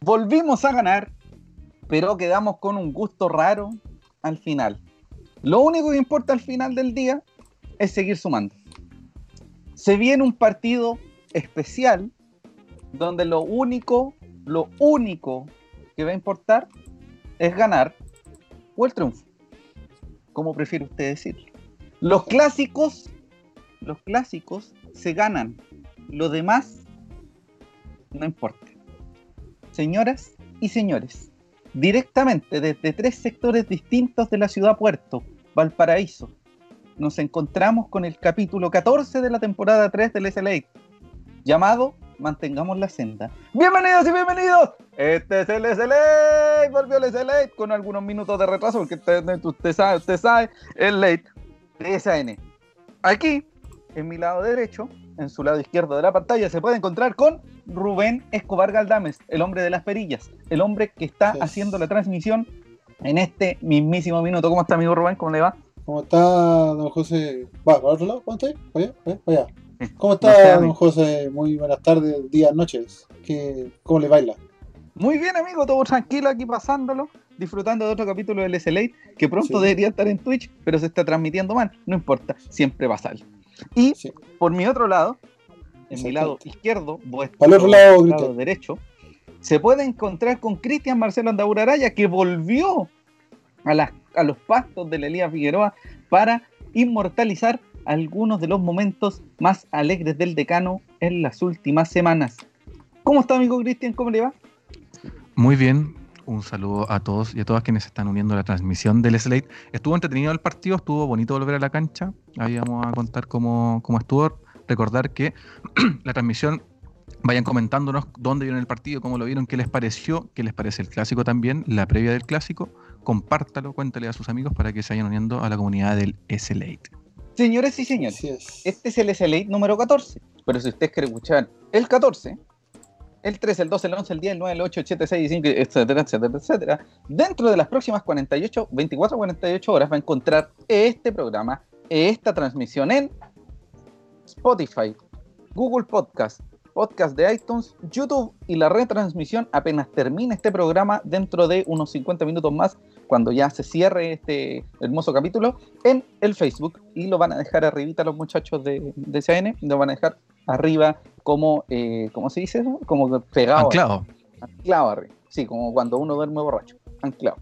Volvimos a ganar, pero quedamos con un gusto raro al final. Lo único que importa al final del día es seguir sumando. Se viene un partido especial donde lo único, lo único que va a importar es ganar o el triunfo. Como prefiere usted decirlo. Los clásicos, los clásicos se ganan. Lo demás no importa. Señoras y señores, directamente desde tres sectores distintos de la ciudad puerto, Valparaíso, nos encontramos con el capítulo 14 de la temporada 3 del SLA, llamado Mantengamos la senda. Bienvenidos y bienvenidos. Este es el SLA, volvió el SLA con algunos minutos de retraso, porque usted, usted sabe, usted sabe, el late de SAN. Aquí, en mi lado derecho, en su lado izquierdo de la pantalla, se puede encontrar con Rubén Escobar Galdames, el hombre de las perillas, el hombre que está haciendo la transmisión en este mismísimo minuto. ¿Cómo está, amigo Rubén? ¿Cómo le va? ¿Cómo está, don José? ¿Va para otro lado? ¿Cómo está? ¿Cómo está, don José? Muy buenas tardes, días, noches. ¿Qué, ¿Cómo le baila? Muy bien, amigo, todo tranquilo aquí pasándolo, disfrutando de otro capítulo del SLA que pronto debería estar en Twitch, pero se está transmitiendo mal. No importa, siempre va a salir. Y por mi otro lado, en mi lado izquierdo, vuestro otro lado, derecho, se puede encontrar con Cristian Marcelo Andauraraya, que volvió a, a los pastos de la Elías Figueroa para inmortalizar algunos de los momentos más alegres del decano en las últimas semanas. ¿Cómo está, amigo Cristian? ¿Cómo le va? Muy bien, un saludo a todos y a todas quienes se están uniendo a la transmisión del Slate. Estuvo entretenido el partido, estuvo bonito volver a la cancha. Ahí vamos a contar cómo, cómo estuvo. Recordar que la transmisión, vayan comentándonos dónde vieron el partido, cómo lo vieron, qué les pareció, qué les parece el clásico también, la previa del clásico. Compártalo, cuéntale a sus amigos para que se vayan uniendo a la comunidad del Slate. Señores y señores, este es el SLA número 14. Pero si ustedes quieren escuchar el 14, el 13, el 12, el 11, el 10, el 9, el 8, el 7, 6, 5, etcétera, etcétera, etcétera, dentro de las próximas 48, 24, 48 horas va a encontrar este programa, esta transmisión en Spotify, Google Podcast, podcast de iTunes, YouTube y la retransmisión apenas termine este programa dentro de unos 50 minutos más, cuando ya se cierre este hermoso capítulo, en el Facebook. Y lo van a dejar arribita los muchachos de, de CN, lo van a dejar arriba como, eh, ¿cómo se dice eso? Como pegado. Anclado. Anclado arriba. Sí, como cuando uno duerme borracho. Anclado.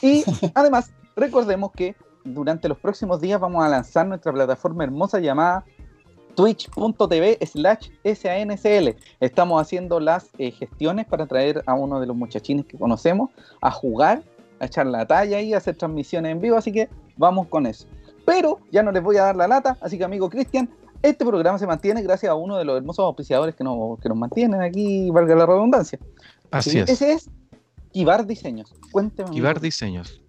Y además, recordemos que durante los próximos días vamos a lanzar nuestra plataforma hermosa llamada twitch.tv slash SANCL. Estamos haciendo las eh, gestiones para traer a uno de los muchachines que conocemos a jugar, a echar la talla y a hacer transmisiones en vivo, así que vamos con eso. Pero ya no les voy a dar la lata, así que amigo Cristian, este programa se mantiene gracias a uno de los hermosos auspiciadores que nos, que nos mantienen aquí, valga la redundancia. Así es. Ese es Kibar Diseños. Cuénteme. Kibar Diseños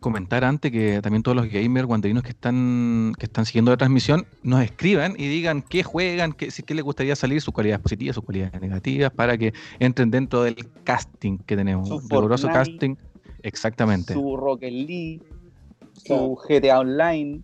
comentar antes que también todos los gamers guanderinos que están, que están siguiendo la transmisión nos escriban y digan qué juegan, qué, qué les gustaría salir, sus cualidades positivas, sus cualidades negativas, para que entren dentro del casting que tenemos. Su riguroso casting. Exactamente. Su Rocket League, su GTA Online,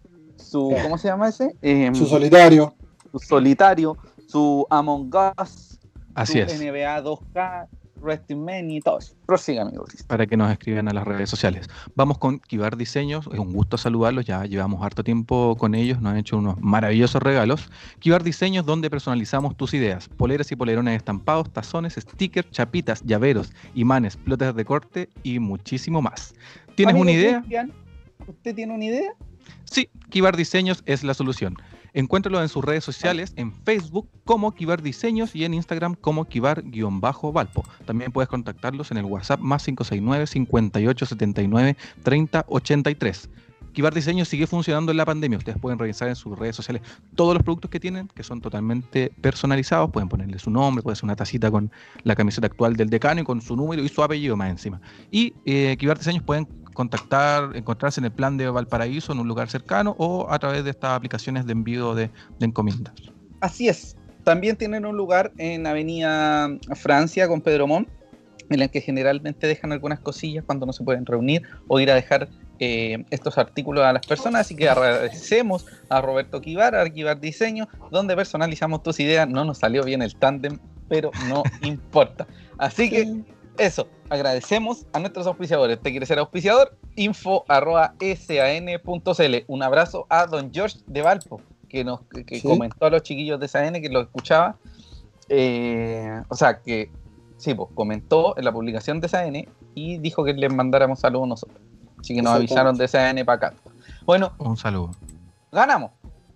su. ¿Cómo se llama ese? Em, su solitario. Su solitario, su Among Us. Así su es. NBA 2K, Resting Man y todo eso. Prosiga, amigos. Para que nos escriban a las redes sociales. Vamos con Kibar Diseños. Es un gusto saludarlos. Ya llevamos harto tiempo con ellos. Nos han hecho unos maravillosos regalos. Kibar Diseños, donde personalizamos tus ideas. Poleras y polerones estampados, tazones, stickers, chapitas, llaveros, imanes, plotes de corte y muchísimo más. ¿Tienes Amigo una idea? Cristian, ¿Usted tiene una idea? Sí, Kibar Diseños es la solución. Encuéntralo en sus redes sociales, en Facebook como Kibar Diseños y en Instagram como Kibar-Valpo. También puedes contactarlos en el WhatsApp más 569 5879 3083. Kibar Diseños sigue funcionando en la pandemia. Ustedes pueden revisar en sus redes sociales todos los productos que tienen, que son totalmente personalizados. Pueden ponerle su nombre, puede ser una tacita con la camiseta actual del decano y con su número y su apellido más encima. Y eh, Kibar Diseños pueden contactar, encontrarse en el plan de Valparaíso en un lugar cercano o a través de estas aplicaciones de envío de, de encomiendas. Así es. También tienen un lugar en Avenida Francia con Pedro Montt, en el que generalmente dejan algunas cosillas cuando no se pueden reunir o ir a dejar eh, estos artículos a las personas. Así que agradecemos a Roberto Kivar, a Kivar Diseño, donde personalizamos tus ideas. No nos salió bien el tándem, pero no importa. Así que eso, agradecemos a nuestros auspiciadores. ¿Te quieres ser auspiciador? Info arroba san.cl. Un abrazo a don George de Valpo, que nos que comentó a los chiquillos de SAN que lo escuchaba. Eh, o sea, que sí, pues, comentó en la publicación de SAN y dijo que les mandáramos saludos nosotros. Así que nos avisaron de SAN para acá. Bueno, un saludo. Ganamos.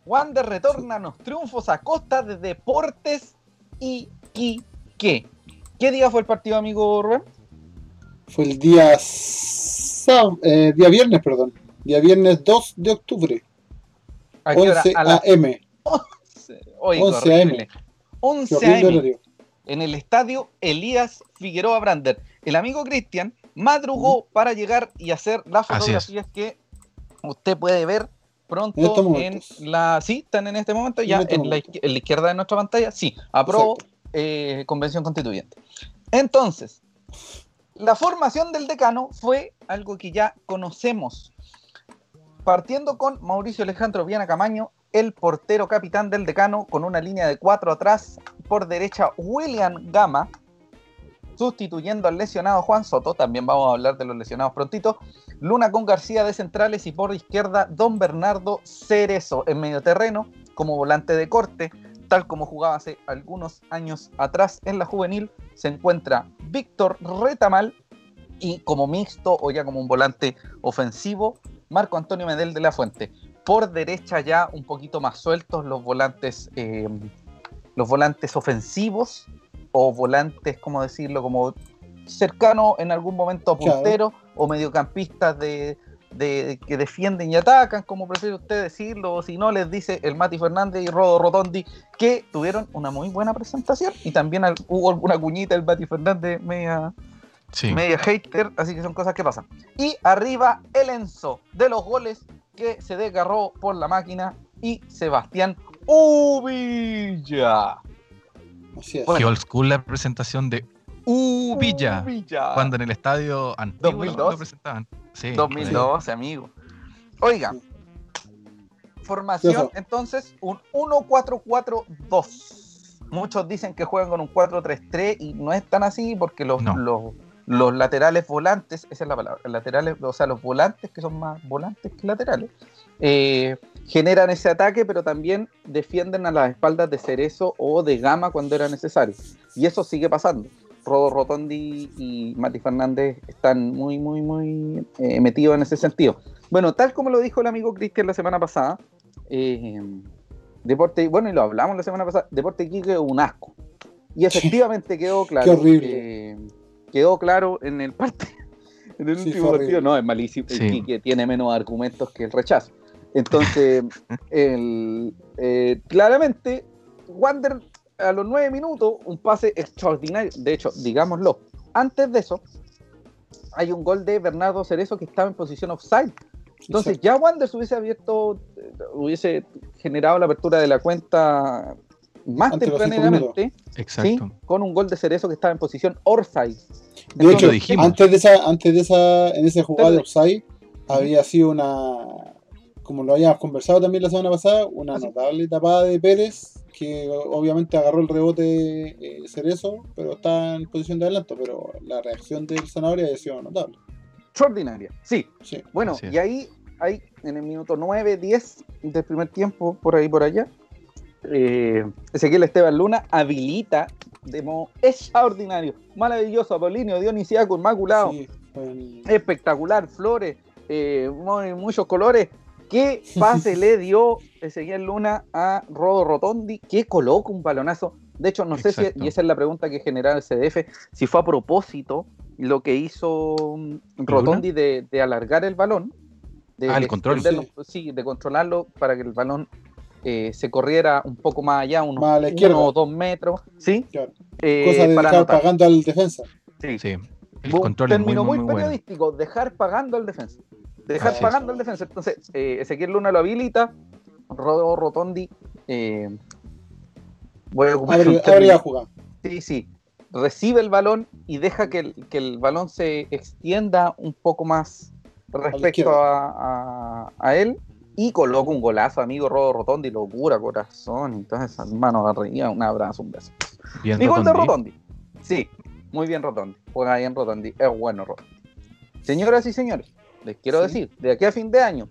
Wander retorna los triunfos a costa de Deportes y Quique. ¿Qué día fue el partido, amigo Rubén? Fue el día, eh, día viernes, perdón. Día viernes 2 de octubre. ¿A qué 11 AM. 11, AM. 11 AM. En el estadio Elías Figueroa Brander. El amigo Cristian madrugó para llegar y hacer las fotografías que usted puede ver pronto en, la. Sí, están en este momento, ya este en, la, izquierda de nuestra pantalla. Sí, aprobó eh, convención constituyente. Entonces, la formación del decano fue algo que ya conocemos. Partiendo con Mauricio Alejandro Viana Camaño, el portero capitán del decano, con una línea de cuatro atrás, por derecha William Gama, sustituyendo al lesionado Juan Soto, también vamos a hablar de los lesionados prontito, Luna con García de centrales y por izquierda Don Bernardo Cerezo en medio terreno como volante de corte, tal como jugaba hace algunos años atrás en la juvenil, se encuentra Víctor Retamal y como mixto o ya como un volante ofensivo, Marco Antonio Medel de la Fuente. Por derecha ya un poquito más sueltos los volantes, eh, los volantes ofensivos o volantes, ¿cómo decirlo? Como cercano en algún momento a puntero o mediocampistas de, que defienden y atacan, como prefiere usted decirlo, o si no, les dice el Mati Fernández y Rodo Rotondi, que tuvieron una muy buena presentación y también hubo alguna cuñita el Mati Fernández media, media hater, así que son cosas que pasan. Y arriba el Enzo de los goles que se desgarró por la máquina y Sebastián Uvilla. Qué old school la presentación de Uvilla. Cuando en el estadio antiguo 2012. lo presentaban. 2012, amigo. Oiga, formación entonces un 1-4-4-2. Muchos dicen que juegan con un 4-3-3 y no es tan así porque los, los, los, laterales volantes, esa es la palabra, laterales, o sea, los volantes que son más volantes que laterales, eh, generan ese ataque, pero también defienden a las espaldas de Cerezo o de Gama cuando era necesario. Y eso sigue pasando. Rodo Rotondi y Mati Fernández están muy, muy, muy eh, metidos en ese sentido. Bueno, tal como lo dijo el amigo Cristian la semana pasada, eh, Deporte, bueno, y lo hablamos la semana pasada, Deporte Quique es un asco. Y efectivamente quedó claro. Qué quedó claro en el partido. En el último partido, no, es malísimo. El Quique tiene menos argumentos que el rechazo. Entonces, el, eh, claramente, Wander a los nueve minutos, un pase extraordinario. De hecho, digámoslo, antes de eso, hay un gol de Bernardo Cerezo que estaba en posición offside. Entonces, ya Wander hubiese abierto, hubiese generado la apertura de la cuenta más tempranamente, con un gol de Cerezo que estaba en posición offside. De hecho, antes de esa, antes de esa, en ese jugada de offside, había sido una, como lo habíamos conversado también la semana pasada, una notable tapada de Pérez, que obviamente agarró el rebote eh, Cerezo, pero está en posición de adelanto, pero la reacción del Zanahoria ha sido notable. Extraordinaria, sí. Bueno, y ahí, ahí, en el minuto 9, 10 del primer tiempo, por ahí, por allá, eh, Ezequiel Esteban Luna habilita de modo extraordinario, maravilloso, Apolinio, Dionisiaco, Inmaculado, espectacular, flores, eh, muchos colores, ¿Qué pase le dio Ezequiel Luna a Rodo Rotondi? ¿Qué coloca un balonazo? De hecho, no sé si, y esa es la pregunta que genera el CDF, si fue a propósito lo que hizo mm, Rotondi de, alargar el balón. De, ah, el control. Sí. de controlarlo para que el balón eh, se corriera un poco más allá, unos uno o dos metros. ¿sí? Eh, Cosa de dejar pagando al defensa. Sí. sí. El control término muy, periodístico, dejar pagando al defensa dejar pagando al defensa. Entonces, eh, Ezequiel Luna lo habilita, Rodo Rotondi. Eh, voy a ocupar Habría, Sí, sí. Recibe el balón y deja que el, que el balón se extienda un poco más respecto a, a, él y coloca un golazo, amigo Rodo Rotondi, locura, corazón. Entonces, hermano, arriba, un abrazo, un beso. Bien gol de Rotondi. Sí, muy bien Rotondi. Juega bien Rotondi. Es bueno Rotondi. Señoras y señores, les quiero decir, de aquí a fin de año,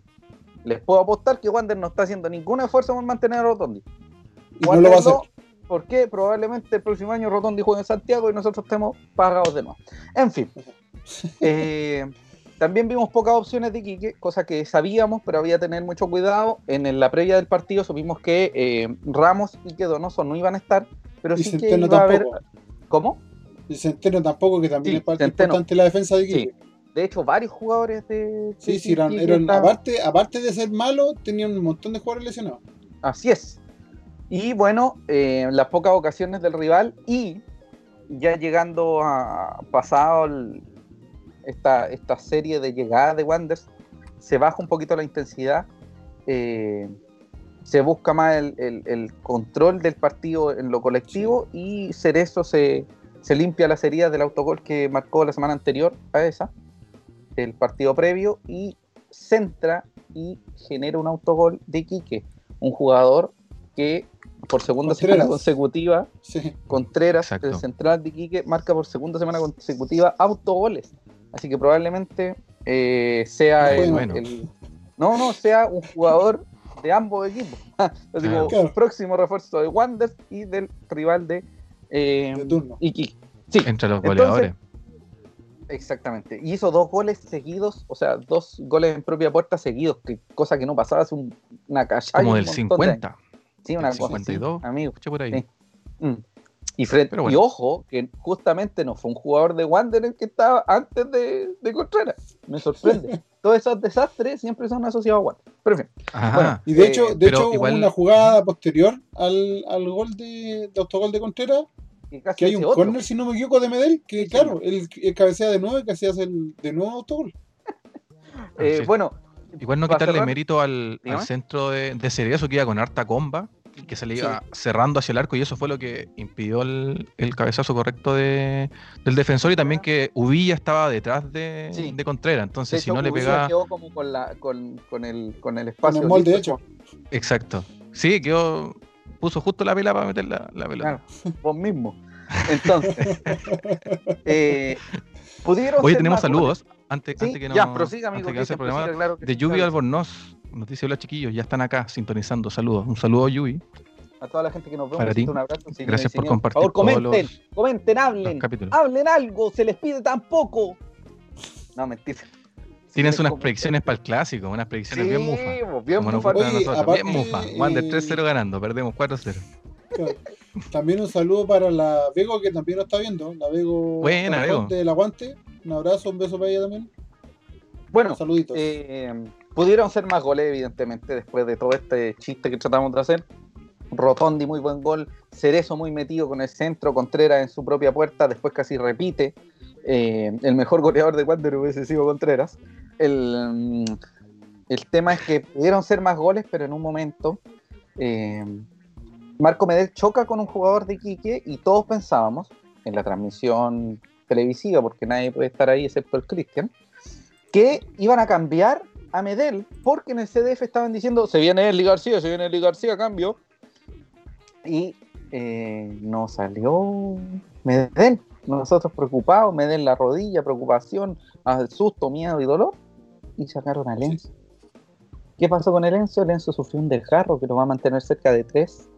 les puedo apostar que Wander no está haciendo ningún esfuerzo por mantener a Rotondi. Y no lo va a hacer. porque probablemente el próximo año Rotondi juegue en Santiago y nosotros estemos pagados de nuevo. En fin. Eh, también vimos pocas opciones de Quique, cosa que sabíamos, pero había que tener mucho cuidado. En la previa del partido supimos que eh, Ramos y que Donoso no iban a estar, pero sí que iba a haber... ¿Cómo? Y Centeno tampoco, que también es parte importante de la defensa de Quique. De hecho, varios jugadores de. Sí, sí, eran, aparte, aparte de ser malos, tenían un montón de jugadores lesionados. Así es. Y bueno, eh, las pocas ocasiones del rival y ya llegando a pasado esta, esta serie de llegadas de Wanders, se baja un poquito la intensidad, eh, se busca más el, control del partido en lo colectivo y Cerezo se, se limpia las heridas del autogol que marcó la semana anterior a esa el partido previo y centra y genera un autogol de Quique, un jugador que por segunda semana consecutiva, Contreras, el central de Quique, marca por segunda semana consecutiva autogoles. Así que probablemente eh, sea el, no, no, sea un jugador de ambos equipos. Así como próximo refuerzo de Wander y del rival de, eh, Iquique. Sí. Entre los goleadores. Exactamente. Y hizo dos goles seguidos, o sea, dos goles en propia puerta seguidos, que cosa que no pasaba hace una calla. Como del 50. sí, una cosa 52. amigo. por ahí. Mm. Y, frente, y ojo, que justamente no fue un jugador de Wanderer que estaba antes de, de Contreras. Me sorprende. Todos esos desastres siempre son asociados a Wanderer. Pero en fin. y de hecho, de hecho hubo una jugada posterior al, al gol de, de autogol de Contreras que, hay un corner, si no me equivoco, de Medel, que claro, él, cabecea de nuevo y casi hace el, de nuevo autogol. eh, bueno, igual no quitarle mérito al, centro de, de Cerezo que iba con harta comba, que se le iba cerrando hacia el arco y eso fue lo que impidió el, cabezazo correcto de, del defensor y también que Uvilla estaba detrás de, de Contreras, entonces si no le pegaba... quedó como con, la, con, con, el, con el espacio. Con el molde hecho. Exacto. Sí, quedó puso justo la vela para meter la, la pelota. Claro, vos mismo. Entonces, eh, pudieron. Oye, tenemos saludos. Antes, antes, que no. Ya, prosiga, amigo. Antes que problema, claro de Yubi Albornoz. Nos dice: Hola, chiquillos, ya están acá sintonizando. Saludos. Un saludo, Yubi. A toda la gente que nos ve, Para ti. un abrazo. Gracias por compartir. Por favor, comenten, comenten, hablen. Hablen algo, se les pide tan poco. No, mentira. Tienes unas predicciones para el clásico, unas predicciones bien mufas. Bien mufa. bien mufa. Wander 3-0 ganando, perdemos 4-0. También un saludo para la Vego que también lo está viendo. La Vego, Buena, Vego. del Aguante. Un abrazo, un beso para ella también. Bueno, saluditos. Eh, pudieron ser más goles, evidentemente, después de todo este chiste que tratamos de hacer. Rotondi, muy buen gol. Cerezo, muy metido con el centro. Contreras en su propia puerta. Después casi repite. Eh, el mejor goleador de Wander hubiese sido Contreras. El, mm, el, tema es que pudieron ser más goles, pero en un momento eh, Marco Medel choca con un jugador de Iquique y todos pensábamos, en la transmisión televisiva, porque nadie puede estar ahí excepto el Cristian, que iban a cambiar a Medel, porque en el CDF estaban diciendo, se viene Eli García, se viene Eli García, cambio. Y eh, no salió Medel. Nosotros preocupados, Medel la rodilla, preocupación, susto, miedo y dolor. Y sacaron a Lenzo. ¿Qué pasó con el Enzo? El Enzo sufrió un desgarro que lo va a mantener cerca de tres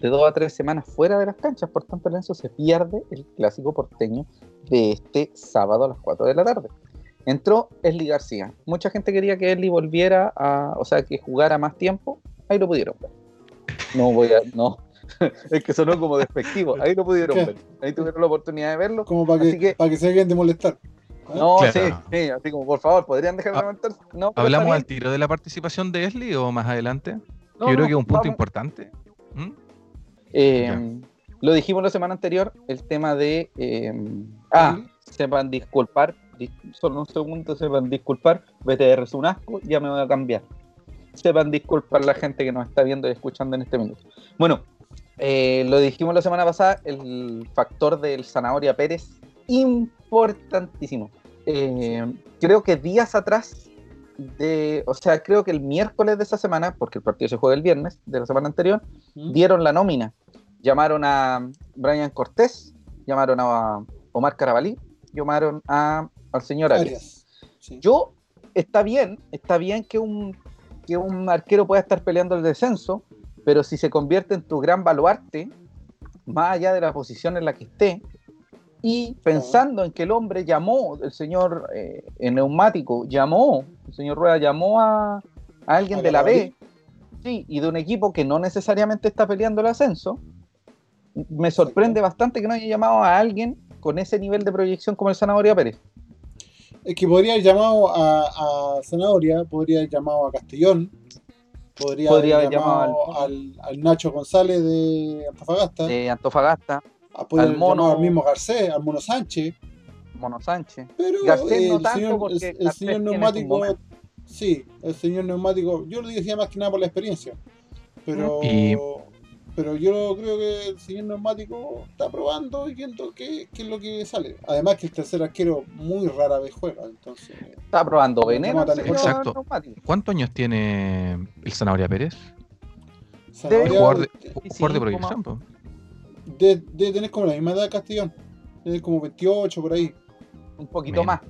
de dos a tres semanas fuera de las canchas, por tanto Lenzo se pierde el clásico porteño de este sábado a las 4 de la tarde. Entró Esli García. Mucha gente quería que Esli volviera a, o sea, que jugara más tiempo. Ahí lo pudieron ver. No voy a, no. es que sonó como despectivo. Ahí lo pudieron ver. Ahí tuvieron la oportunidad de verlo. Como para que, para que se dejen de molestar. No, sí, sí, así como por favor, ¿podrían dejar de comentar? No, ¿Hablamos al tiro de la participación de Esli o más adelante? Yo creo que es un punto importante. ¿Mm? Eh, lo dijimos la semana anterior, el tema de. Eh, ah, sepan disculpar. Solo un segundo, sepan disculpar. BTR es un asco, ya me voy a cambiar. Sepan disculpar la gente que nos está viendo y escuchando en este minuto. Bueno, eh, lo dijimos la semana pasada, el factor del Zanahoria Pérez, importantísimo. creo que días atrás de, o sea, creo que el miércoles de esa semana, porque el partido se juega el viernes de la semana anterior, dieron la nómina llamaron a, Brian Cortés, llamaron a Omar Carabalí, llamaron a, al señor Arias. Yo, está bien, está bien que un, que un arquero pueda estar peleando el descenso, pero si se convierte en tu gran baluarte, más allá de la posición en la que esté, y pensando en que el hombre llamó, el señor eh, neumático llamó, el señor Rueda llamó a, alguien de la B, sí, y de un equipo que no necesariamente está peleando el ascenso, me sorprende bastante que no haya llamado a alguien con ese nivel de proyección como el Zanahoria Pérez. Es que podría haber llamado a, a Zanahoria, podría haber llamado a Castellón, podría, haber llamado, al, Nacho González de Antofagasta. De Antofagasta. A poder al mono, al mismo Garcés, al Mono Sánchez. Mono Sánchez. Pero Garcés no tanto señor, porque el, señor neumático, sí, el señor neumático, yo lo decía más que nada por la experiencia. Pero pero yo creo que el señor neumático está probando y viendo qué, qué, es lo que sale. Además que el tercer arquero muy rara vez juega, entonces... Está probando veneno. Exacto. ¿Cuántos años tiene el Zanahoria Pérez? Zanahoria, jugador de, jugador de proyección, de, de, tener como la misma edad de Castellón. Tiene como 28 por ahí. Un poquito más.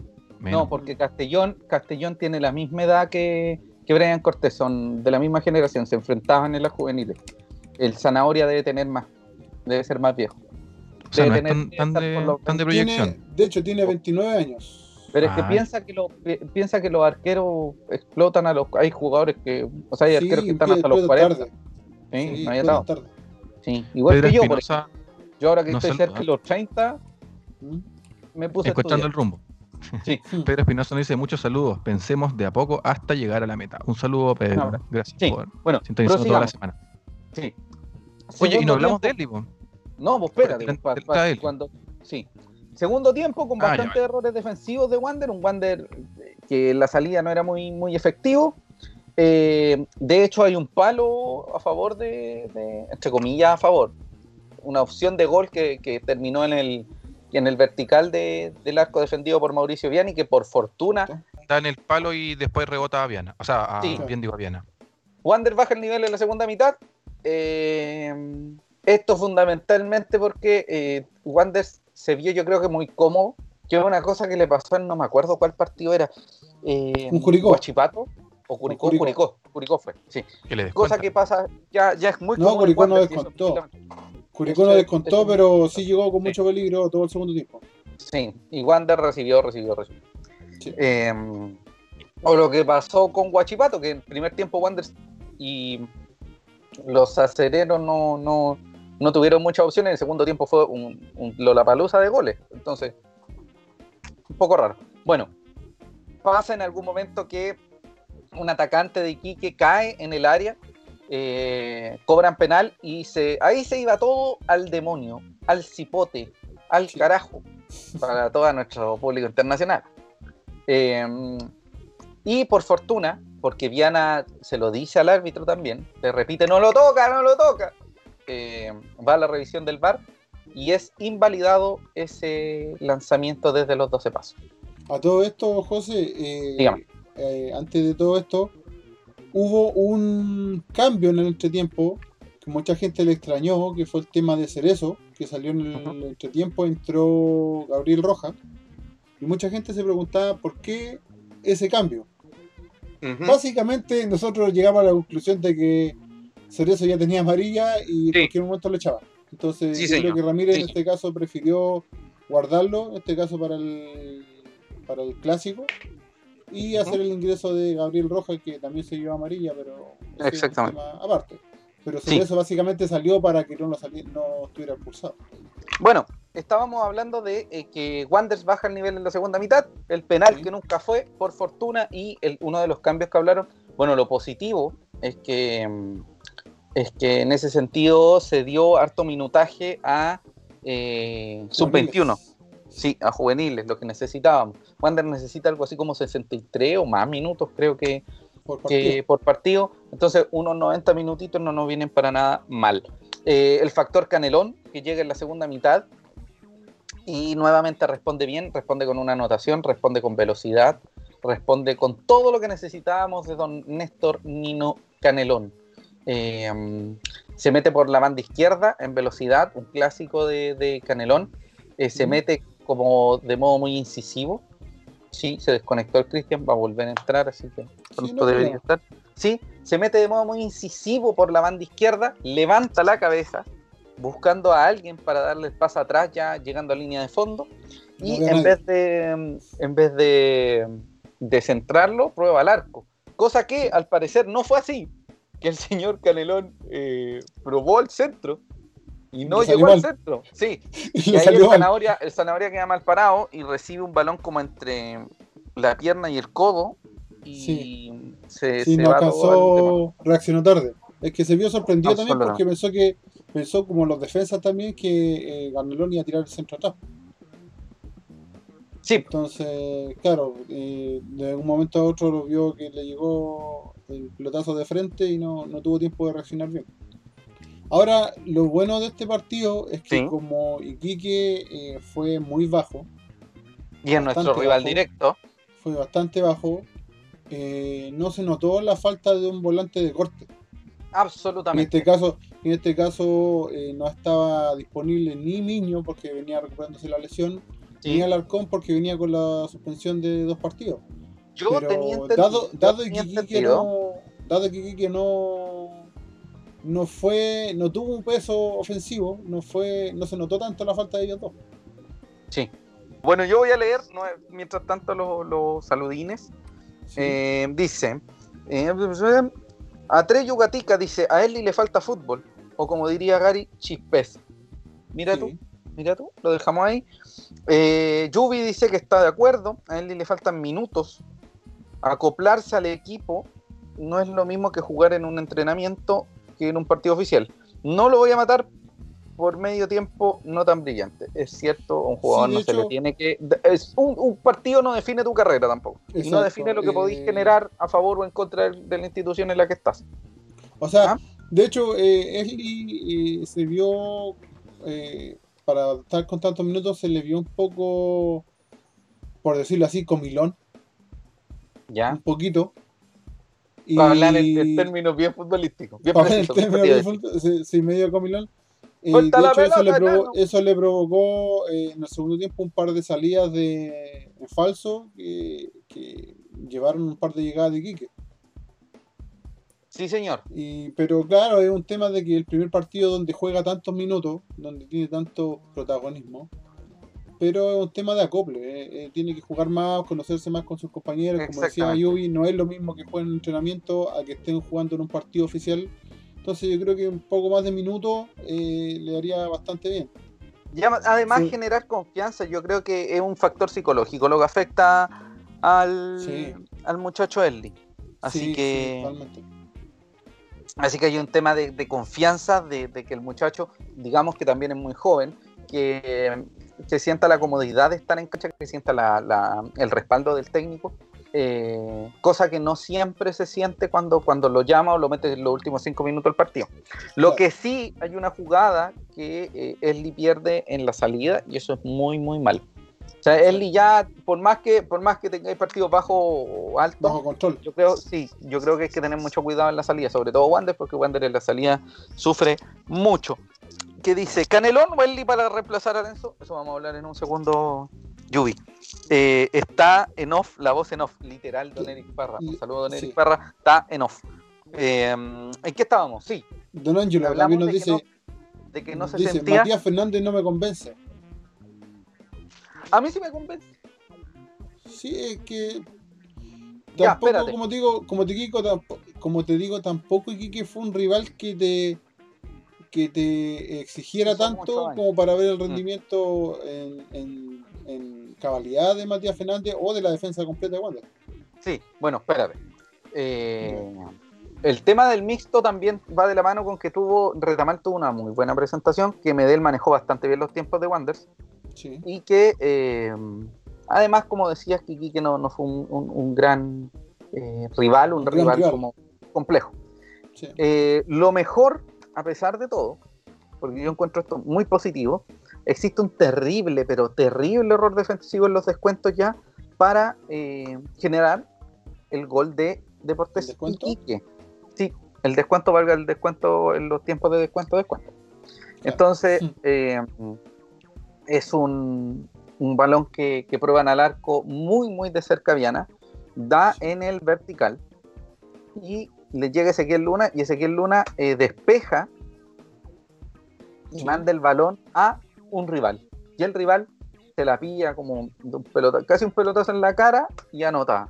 No, porque Castellón, Castellón tiene la misma edad que, que Brian Cortés, son de la misma generación, se enfrentaban en las juveniles el zanahoria debe tener más, debe ser más viejo. Debe tener, tan, de, proyección. de hecho, tiene 29 años. Pero es que ah. piensa que, lo, piensa que los arqueros explotan a los. Hay jugadores que. O sea, hay arqueros que están hasta los 40. Sí, sí no hay tarde. Sí, igual que yo, por Yo ahora que estoy cerca de los 30, ¿Mm? me puse. Escuchando el rumbo. Sí. Pedro Espinosa nos dice muchos saludos. Pensemos de a poco hasta llegar a la meta. Un saludo, Pedro. Gracias sí. por bueno, sintonizando toda la semana. Sí. Oye, y no hablamos de él, No, pues espérate. cuando, sí. Segundo tiempo con ah, bastantes errores defensivos de Wander, un Wander que la salida no era muy, muy efectivo. Eh, de hecho, hay un palo a favor de, entre comillas, a favor. Una opción de gol que, terminó en el, en el vertical del arco defendido por Mauricio Viani, que por fortuna. Da en el palo y después rebota a Viana. O sea, bien digo a Viana. Wander baja el nivel en la segunda mitad, eh, esto fundamentalmente porque eh, Wander se vio yo creo que muy cómodo, que una cosa que le pasó en no me acuerdo cuál partido era. Eh, un Curicó. Guachipato. O Curicó, Curicó, Curicó, fue, sí. cosa que pasa, ya, ya es muy No, Curicó no descontó. Curicó no descontó, pero sí llegó con mucho peligro todo el segundo tiempo. Sí, y Wander recibió, recibió, recibió. Eh, o lo que pasó con Guachipato, que en primer tiempo Wander y los acereros no, no, no tuvieron muchas opciones. En el segundo tiempo fue un, un Lollapalooza de goles. Entonces, un poco raro. Bueno, pasa en algún momento que un atacante de Iquique cae en el área, eh, cobran penal y se, ahí se iba todo al demonio, al cipote, al carajo, para todo nuestro público internacional. Eh, y por fortuna, porque Viana se lo dice al árbitro también, le repite, no lo toca, no lo toca, eh, va a la revisión del VAR y es invalidado ese lanzamiento desde los 12 pasos. A todo esto, José, eh, eh, antes de todo esto, hubo un cambio en el entretiempo que mucha gente le extrañó, que fue el tema de Cerezo, que salió en el entretiempo, entró Gabriel Roja, y mucha gente se preguntaba por qué ese cambio. Básicamente nosotros llegamos a la conclusión de que Cerezo ya tenía amarilla y en cualquier momento lo echaba. Entonces yo creo que Ramírez en este caso prefirió guardarlo, en este caso para el, para el clásico, y hacer el ingreso de Gabriel Rojas, que también se llevó amarilla, pero Exactamente. aparte. Pero Cerezo básicamente salió para que no, lo no estuviera expulsado. Bueno, estábamos hablando de eh, que Wanders baja el nivel en la segunda mitad, el penal que nunca fue, por fortuna, y el, uno de los cambios que hablaron. Bueno, lo positivo es que, mm, es que en ese sentido se dio harto minutaje a eh, sub-21. Sí, a juveniles, lo que necesitábamos. Wander necesita algo así como 63 o más minutos, creo que por partido. por partido. Entonces, unos 90 minutitos no nos vienen para nada mal. Eh, el factor Canelón, que llega en la segunda mitad y nuevamente responde bien, responde con una anotación, responde con velocidad, responde con todo lo que necesitábamos de don Néstor Nino Canelón. Eh, se mete por la banda izquierda en velocidad, un clásico de, Canelón, eh, se mete como de modo muy incisivo. Sí, se desconectó el Cristian, va a volver a entrar, así que pronto debería estar. Sí, se mete de modo muy incisivo por la banda izquierda, levanta la cabeza, buscando a alguien para darle el paso atrás, ya llegando a línea de fondo, y en vez, de, en vez de, de centrarlo, prueba al arco. Cosa que al parecer no fue así, que el señor Canelón eh, probó el centro y no llegó al centro. Sí, y, ahí el zanahoria, el zanahoria queda mal parado y recibe un balón como entre la pierna y el codo y se, sí, no alcanzó, reaccionó tarde. Es que se vio sorprendido también porque pensó que pensó como los defensas también que eh, iba a tirar el centro atrás. Sí. Entonces, claro, eh, de un momento a otro lo vio que le llegó el pelotazo de frente y no, tuvo tiempo de reaccionar bien. Ahora, lo bueno de este partido es que como Iquique eh, fue muy bajo. Y en nuestro rival directo. Fue bastante bajo. Eh, no se notó la falta de un volante de corte. Absolutamente. En este caso, en este caso eh, no estaba disponible ni Niño porque venía recuperándose la lesión, ni Alarcón porque venía con la suspensión de dos partidos. Yo Pero tenía dado, dado que no, dado que no no fue, no tuvo un peso ofensivo, no fue, no se notó tanto la falta de ellos dos. Sí. Bueno, yo voy a leer mientras tanto los, saludines. Eh, dice, eh, a Treyu Gatica dice, a él le falta fútbol, o como diría Gary, chispez. Mira tú, mira tú, lo dejamos ahí. Eh, Yubi dice que está de acuerdo, a él le faltan minutos acoplarse al equipo no es lo mismo que jugar en un entrenamiento que en un partido oficial. No lo voy a matar por medio tiempo no tan brillante. Es cierto, un jugador no se le tiene que. Es un, partido no define tu carrera tampoco. y no define lo que podéis eh, generar a favor o en contra de, la institución en la que estás. O sea, ¿Ah? De hecho, eh, Esli eh, se vio. Eh, para estar con tantos minutos, se le vio un poco. Por decirlo así, comilón ¿Ya? Un poquito. Para hablar en, términos bien futbolísticos. Bien para el término bien futbolístico, sí, medio comilón. Y de hecho, eso, le provocó, eso, le provocó, eh, en el segundo tiempo un par de salidas de en falso que, que, llevaron un par de llegadas de Quique. Sí, señor. Y, pero claro, es un tema de que el primer partido donde juega tantos minutos, donde tiene tanto protagonismo, pero es un tema de acople. Eh, eh, tiene que jugar más, conocerse más con sus compañeros. Como decía Yubi, no es lo mismo que jueguen en entrenamiento a que estén jugando en un partido oficial. Entonces yo creo que un poco más de minutos eh, le haría bastante bien. además, generar confianza, yo creo que es un factor psicológico lo que afecta al, al muchacho Ellie. Así que. Así que hay un tema de, confianza, de, de, que el muchacho, digamos que también es muy joven, que que sienta la comodidad de estar en cancha, que sienta el respaldo del técnico, eh, cosa que no siempre se siente cuando, cuando lo llama o lo mete en los últimos cinco minutos del partido. Lo que sí hay una jugada que eh, Esli pierde en la salida y eso es muy, muy mal. O sea, Esli ya, por más que, por más que tengáis partidos bajo o alto, bajo control. Yo creo, sí, yo creo que hay que tener mucho cuidado en la salida, sobre todo Wander, porque Wander en la salida sufre mucho que dice Canelón o Eli para reemplazar a Lorenzo. Eso vamos a hablar en un segundo, Yubi. Eh, está en off, la voz en off, literal, don Eric Parra. Un saludo, don Eric Parra. Está en off. Eh, ¿En qué estábamos? Sí. Don Ángelo también nos dice. de que no se dice, sentía. Matías Fernández no me convence. A mí sí me convence. Sí, es que. Tampoco, como te digo, como te, digo, como te digo, tampoco Iquique fue un rival que te que te exigiera tanto como para ver el mm. rendimiento en, cabalidad de Matías Fernández o de la defensa completa de Wander. Sí, bueno, espérate. Eh, el tema del mixto también va de la mano con que tuvo, Retamal tuvo una muy buena presentación, que Medel manejó bastante bien los tiempos de Wanders y que eh, además, como decías, Kiki, que no, no fue un, gran eh, rival, un, rival, como complejo. lo mejor a pesar de todo, porque yo encuentro esto muy positivo, existe un terrible, pero terrible error defensivo en los descuentos ya para eh, generar el gol de Deportes Iquique. Sí, el descuento valga el descuento en los tiempos de descuento, descuento. Entonces, eh, es un, un balón que, que, prueban al arco muy, muy de cerca Viana, da en el vertical y le llega Ezequiel Luna y Ezequiel Luna eh, despeja y manda el balón a un rival. Y el rival se la pilla como un pelota, casi un pelotazo en la cara y anota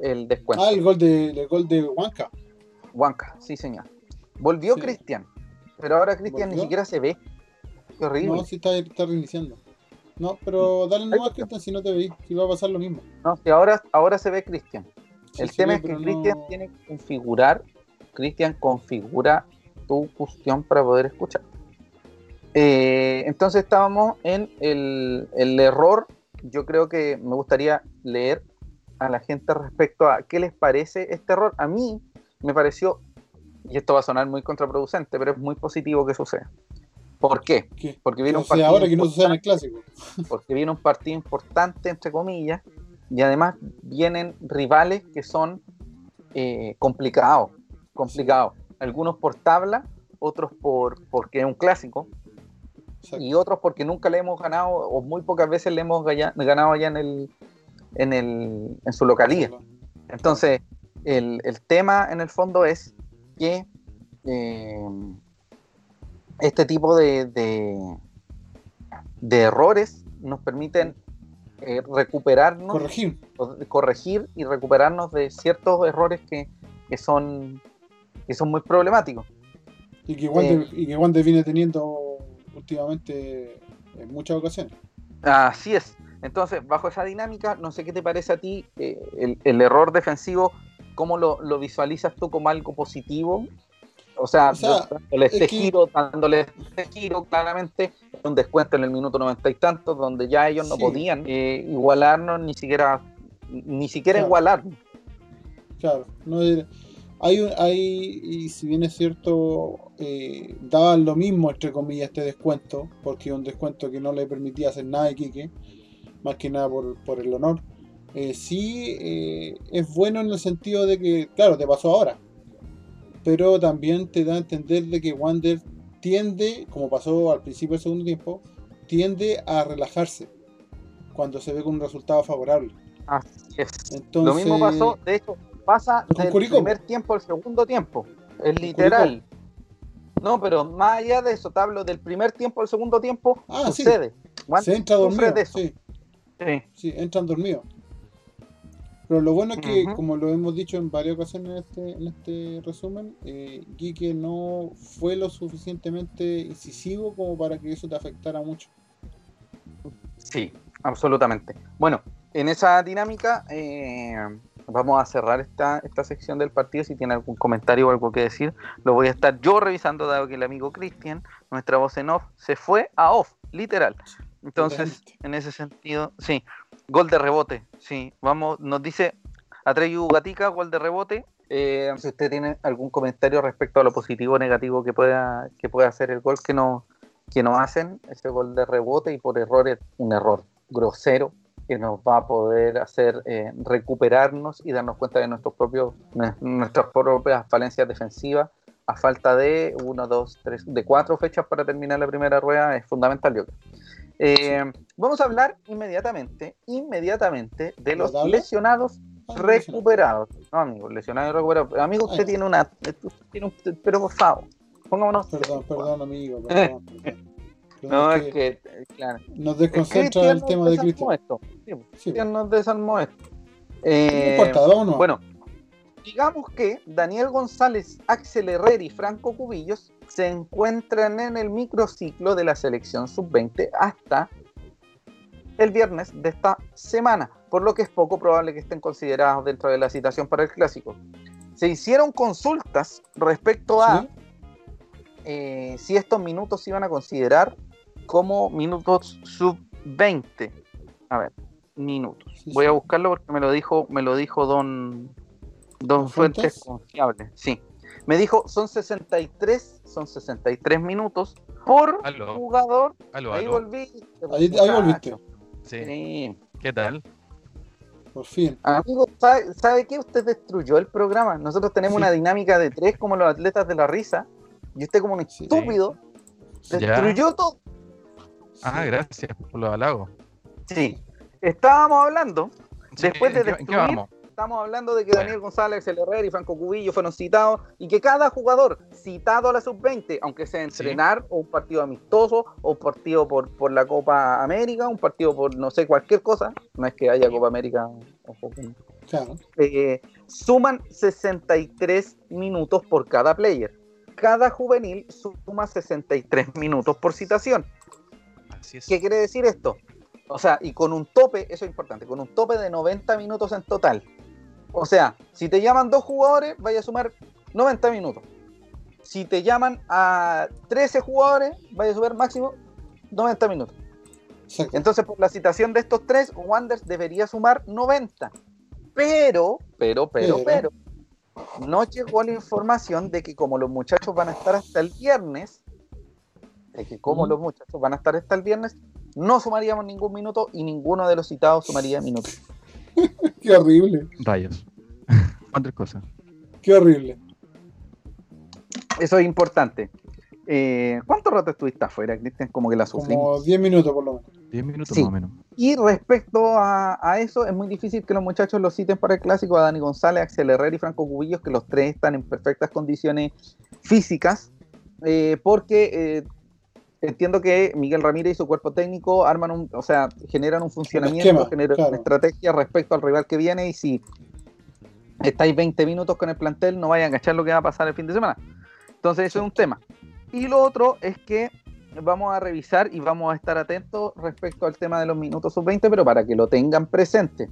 el descuento. Ah, el gol de, el gol de Huanca. Huanca, sí señor. Volvió Cristian, pero ahora Cristian ni siquiera se ve. Horrible. No, si está, está reiniciando. No, pero dale nomás, Cristian, si no te veis, si va a pasar lo mismo. No, si ahora, ahora se ve Cristian. el tema es que Cristian tiene que configurar, Cristian configura tu cuestión para poder escuchar. Eh, entonces estábamos en el, el, error. Yo creo que me gustaría leer a la gente respecto a qué les parece este error. A mí me pareció, y esto va a sonar muy contraproducente, pero es muy positivo que suceda. ¿Por qué? Porque viene un partido ahora que no en el clásico. Porque viene un partido importante, entre comillas, y además vienen rivales que son eh, complicados, complicados. Algunos por tabla, otros por porque es un clásico, y otros porque nunca le hemos ganado o muy pocas veces le hemos ganado allá en el en, el, en su localidad. Entonces, el, el, tema en el fondo es que eh, este tipo de, de, de, errores nos permiten eh, recuperarnos, corregir. corregir y recuperarnos de ciertos errores que, que, son, que son muy problemáticos. Y que Wander, eh, y que viene teniendo últimamente en muchas ocasiones. Así es. Entonces, bajo esa dinámica, no sé qué te parece a ti eh, el, error defensivo, ¿cómo lo, visualizas tú como algo positivo? O sea, dándole este giro, dándole este giro claramente, un descuento en el minuto noventa y tantos, donde ya ellos no podían eh, igualarnos, ni siquiera, ni siquiera igualarnos. Claro, no hay, hay, y si bien es cierto, eh, daban lo mismo, entre comillas, este descuento, porque un descuento que no le permitía hacer nada a Quique, más que nada por, el honor. Eh, sí eh, es bueno en el sentido de que, claro, te pasó ahora, pero también te da a entender de que Wander tiende, como pasó al principio del segundo tiempo, tiende a relajarse cuando se ve con un resultado favorable. Así es. Lo mismo pasó, de hecho, pasa del primer tiempo al segundo tiempo. Es literal. No, pero más allá de eso, te hablo del primer tiempo al segundo tiempo, ah, sucede. Se entra a dormir. Sí. sí. entran dormidos. Pero lo bueno es que, como lo hemos dicho en varias ocasiones en este, en este resumen, eh, no fue lo suficientemente incisivo como para que eso te afectara mucho. Sí, absolutamente. Bueno, en esa dinámica, eh, vamos a cerrar esta, esta sección del partido. Si tiene algún comentario o algo que decir, lo voy a estar yo revisando, dado que el amigo Cristian, nuestra voz en off, se fue a off, literal. Entonces, en ese sentido, sí, gol de rebote, sí. Vamos, nos dice Atreyu Gatica, gol de rebote. Eh, si usted tiene algún comentario respecto a lo positivo o negativo que pueda, que pueda hacer el gol que nos, que nos hacen, ese gol de rebote y por errores, un error grosero, que nos va a poder hacer eh, recuperarnos y darnos cuenta de nuestros propios, nuestras propias falencias defensivas a falta de uno, dos, tres, de cuatro fechas para terminar la primera rueda es fundamental, yo creo. Eh, vamos a hablar inmediatamente, inmediatamente de los lesionados ah, recuperados. No, amigo, lesionados recuperados. Amigo, usted tiene una, tiene un, pero por favor, pongámonos. Perdón, perdón, amigo, perdón. No, es que, claro. Nos desconcentra el, tema de Cristian. Esto. Sí, Cristian nos desarmó esto. Eh, no importa, vámonos. Bueno, digamos que Daniel González, Axel Herrera y Franco Cubillos se encuentran en el microciclo de la selección sub-20 hasta el viernes de esta semana, por lo que es poco probable que estén considerados dentro de la citación para el clásico. Se hicieron consultas respecto a eh, si estos minutos se iban a considerar como minutos sub-20. A ver, minutos. Voy a buscarlo porque me lo dijo, me lo dijo don, don Fuentes confiable. Sí. Me dijo, son 63, son 63 minutos por jugador. Aló, ahí volví. Ahí, ahí volviste. Sí. ¿Qué tal? Por fin. Amigo, ¿sabe, qué? Usted destruyó el programa. Nosotros tenemos una dinámica de tres como los atletas de la risa. Y usted como un estúpido destruyó todo. Ah, gracias por los halagos. Sí. Estábamos hablando, después de destruir, estamos hablando de que Daniel González, el Herrera y Franco Cubillo fueron citados y que cada jugador citado a la sub-20, aunque sea entrenar o un partido amistoso o un partido por, por la Copa América, un partido por no sé, cualquier cosa, no es que haya Copa América, eh, suman 63 minutos por cada player. Cada juvenil suma 63 minutos por citación. ¿Qué quiere decir esto? O sea, y con un tope, eso es importante, con un tope de 90 minutos en total. O sea, si te llaman dos jugadores, vaya a sumar 90 minutos. Si te llaman a 13 jugadores, vaya a sumar máximo 90 minutos. Entonces, por la citación de estos tres, Wanders debería sumar 90. Pero, pero, pero, pero, no llegó la información de que como los muchachos van a estar hasta el viernes, de que como los muchachos van a estar hasta el viernes, no sumaríamos ningún minuto y ninguno de los citados sumaría minutos. Qué horrible. Rayos. Otra cosa. Qué horrible. Eso es importante. Eh, ¿Cuánto rato estuviste afuera, Cristian? Como que la sufrimos. Como 10 minutos por lo menos. 10 minutos más o menos. Y respecto a, eso, es muy difícil que los muchachos lo citen para el clásico a Dani González, Axel Herrera y Franco Cubillos, que los tres están en perfectas condiciones físicas, eh, porque eh, entiendo que Miguel Ramírez y su cuerpo técnico arman un, o sea, generan un funcionamiento, generan una estrategia respecto al rival que viene y si estáis 20 minutos con el plantel, no vayan a cachar lo que va a pasar el fin de semana. Entonces, eso es un tema. Y lo otro es que vamos a revisar y vamos a estar atentos respecto al tema de los minutos sub-20, pero para que lo tengan presente.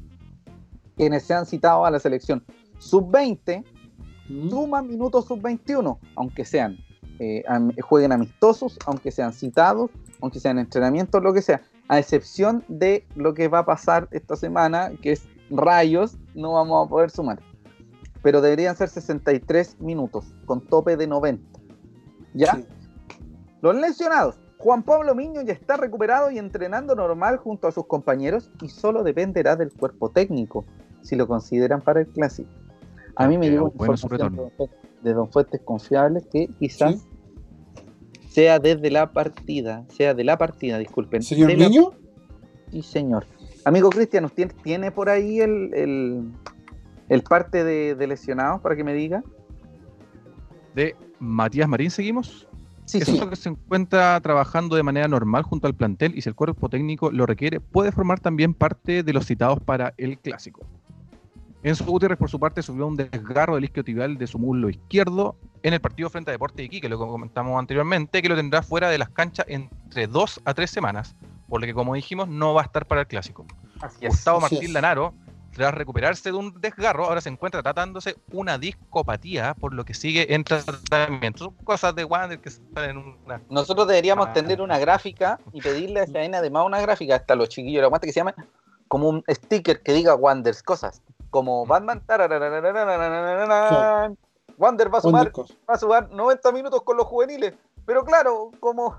Quienes sean citados a la selección sub-20 suman minutos sub-21, aunque sean eh, jueguen amistosos, aunque sean citados, aunque sean entrenamientos, lo que sea, a excepción de lo que va a pasar esta semana, que es rayos, no vamos a poder sumar. Pero deberían ser 63 minutos, con tope de 90. ¿Ya? Los lesionados. Juan Pablo Miño ya está recuperado y entrenando normal junto a sus compañeros y solo dependerá del cuerpo técnico, si lo consideran para el clásico. A mí me llegó información de Don Fuentes confiables que quizás sea desde la partida, sea de la partida, disculpen. ¿Señor Niño? Sí, señor. Amigo Cristian, ¿tiene, ¿tiene por ahí el, el, parte de, lesionados para que me diga? De Matías Marín, ¿seguimos? Sí, sí. que se encuentra trabajando de manera normal junto al plantel y si el cuerpo técnico lo requiere, puede formar también parte de los citados para el clásico. Enzo Gutiérrez, por su parte, subió un desgarro del isquiotibial de su muslo izquierdo en el partido frente a Deporte de Iquique, lo comentamos anteriormente, que lo tendrá fuera de las canchas entre dos a tres semanas, por lo que, como dijimos, no va a estar para el clásico. Gustavo Martín Lanaro, tras recuperarse de un desgarro, ahora se encuentra tratándose una discopatía, por lo que sigue en tratamiento. Son cosas de Wander que salen en una. Nosotros deberíamos tener una gráfica y pedirle a esa además una gráfica hasta los chiquillos de la que se llama como un sticker que diga Wanders cosas como Batman. Wander va a sumar, va a sumar 90 minutos con los juveniles. Pero claro, como,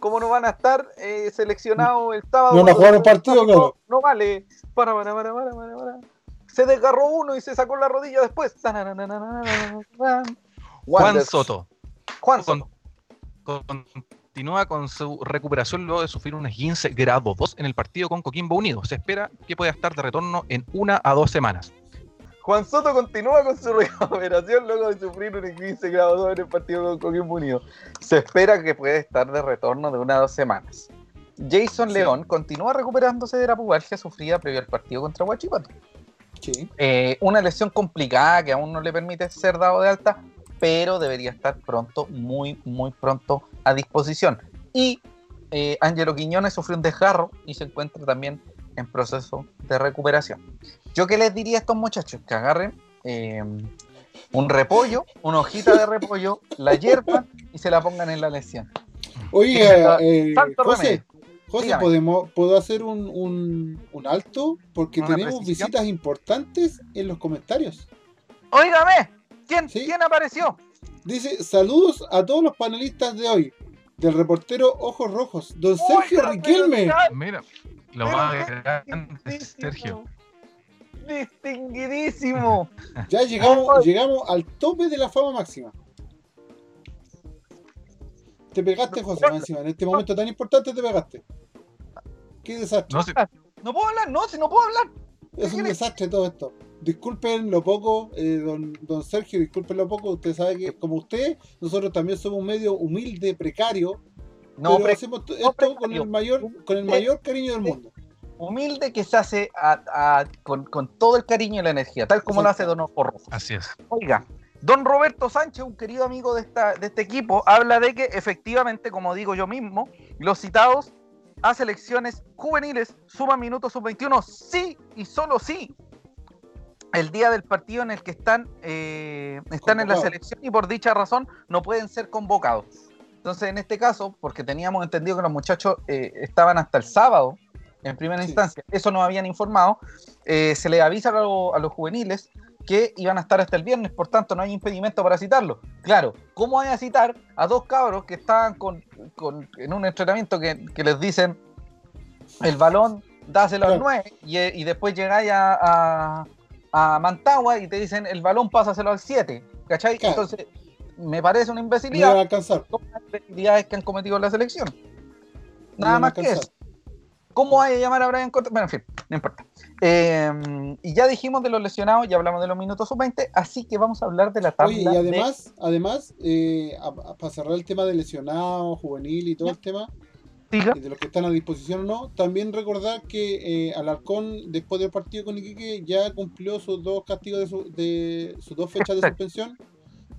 como no van a estar eh, seleccionados el sábado. No van a jugar un partido, no, no vale. Para, para, para, para, para, Se desgarró uno y se sacó la rodilla después. Juan Soto. Juan Soto. continúa con su recuperación luego de sufrir un 15 grado 2 en el partido con Coquimbo Unido. Se espera que pueda estar de retorno en una a dos semanas. Juan Soto continúa con su recuperación luego de sufrir un 15 grado 2 en el partido con Coquimbo Unido. Se espera que pueda estar de retorno de una a dos semanas. Jason León continúa recuperándose de la pubalgia sufrida previo al partido contra Huachipato. Sí. Eh, una lesión complicada que aún no le permite ser dado de alta, pero debería estar pronto, muy, muy pronto a disposición. Y eh, Angelo Quiñones sufrió un desgarro y se encuentra también en proceso de recuperación. Yo qué les diría a estos muchachos que agarren eh, un repollo, una hojita de repollo, la hierba y se la pongan en la lesión. Oye, eh, José, José ¿podemos, ¿puedo hacer un, alto? Porque tenemos visitas importantes en los comentarios. Óigame, ¿quién, ¿quién apareció? Dice, saludos a todos los panelistas de hoy. Del reportero Ojos Rojos, don Sergio Riquelme. Mira, lo más grande Sergio. Distinguidísimo. Ya llegamos, llegamos al tope de la fama máxima. Te pegaste, José, encima. En este momento tan importante te pegaste. Qué desastre. No, puedo hablar, no, si no puedo hablar. Es un desastre todo esto. Disculpen lo poco, eh, don, don, Sergio, disculpen lo poco. Usted sabe que, como usted, nosotros también somos un medio humilde, precario. No, pero hacemos esto con el mayor, con el mayor cariño del mundo humilde que se hace con, todo el cariño y la energía, tal como lo hace Don Porro. Así es. Oiga, Don Roberto Sánchez, un querido amigo de, esta, de este equipo, habla de que efectivamente, como digo yo mismo, los citados a selecciones juveniles suman minutos sub-21, sí y solo sí. El día del partido en el que están, eh, están en la selección y por dicha razón no pueden ser convocados. Entonces, en este caso, porque teníamos entendido que los muchachos eh, estaban hasta el sábado en primera instancia, eso nos habían informado, eh, se le avisa a, los juveniles que iban a estar hasta el viernes, por tanto no hay impedimento para citarlo. Claro, ¿cómo hay a citar a dos cabros que estaban con, en un entrenamiento que, les dicen el balón, dáselo al 9 y, después llegáis a, a, Mantagua y te dicen el balón, pásaselo al 7? ¿Cachai? Entonces, me parece una imbecilidad. No alcanzar. Las imbecilidades que han cometido en la selección. Nada más que eso. ¿Cómo hay a llamar a Brian Cortés? Bueno, en fin, no importa. Em, y ya dijimos de los lesionados, ya hablamos de los minutos sub-20, así que vamos a hablar de la tabla. Oye, y además, además eh, para cerrar el tema de lesionados, juvenil y todo el tema, de los que están a disposición o no, también recordar que eh, Alarcón, después del partido con Iquique, ya cumplió sus dos castigos de, su, de sus dos fechas de suspensión,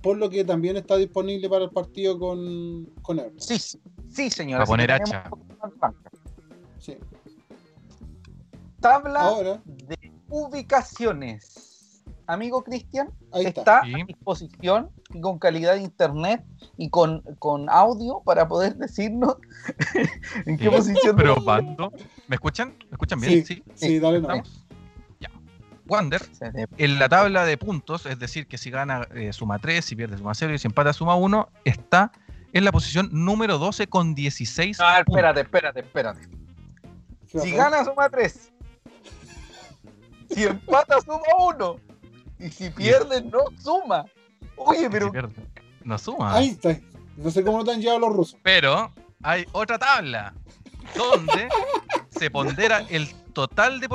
por lo que también está disponible para el partido con, con Sí, sí, señora. Para poner hacha. Tabla de ubicaciones. Amigo Cristian, está, a disposición y con calidad de internet y con, con audio para poder decirnos en qué posición. Pero ¿Me escuchan? ¿Me escuchan bien? Sí, sí, dale, no. Wander, en la tabla de puntos, es decir, que si gana eh, suma 3, si pierde suma 0 y si empata suma 1, está en la posición número 12 con 16. Ah, espérate, espérate, espérate. Si gana, suma 3. Si empata, suma 1. Y si pierde, no suma. Oye, pero. no suma. Ahí está. No sé cómo te han llevado los rusos. Pero hay otra tabla donde se pondera el total de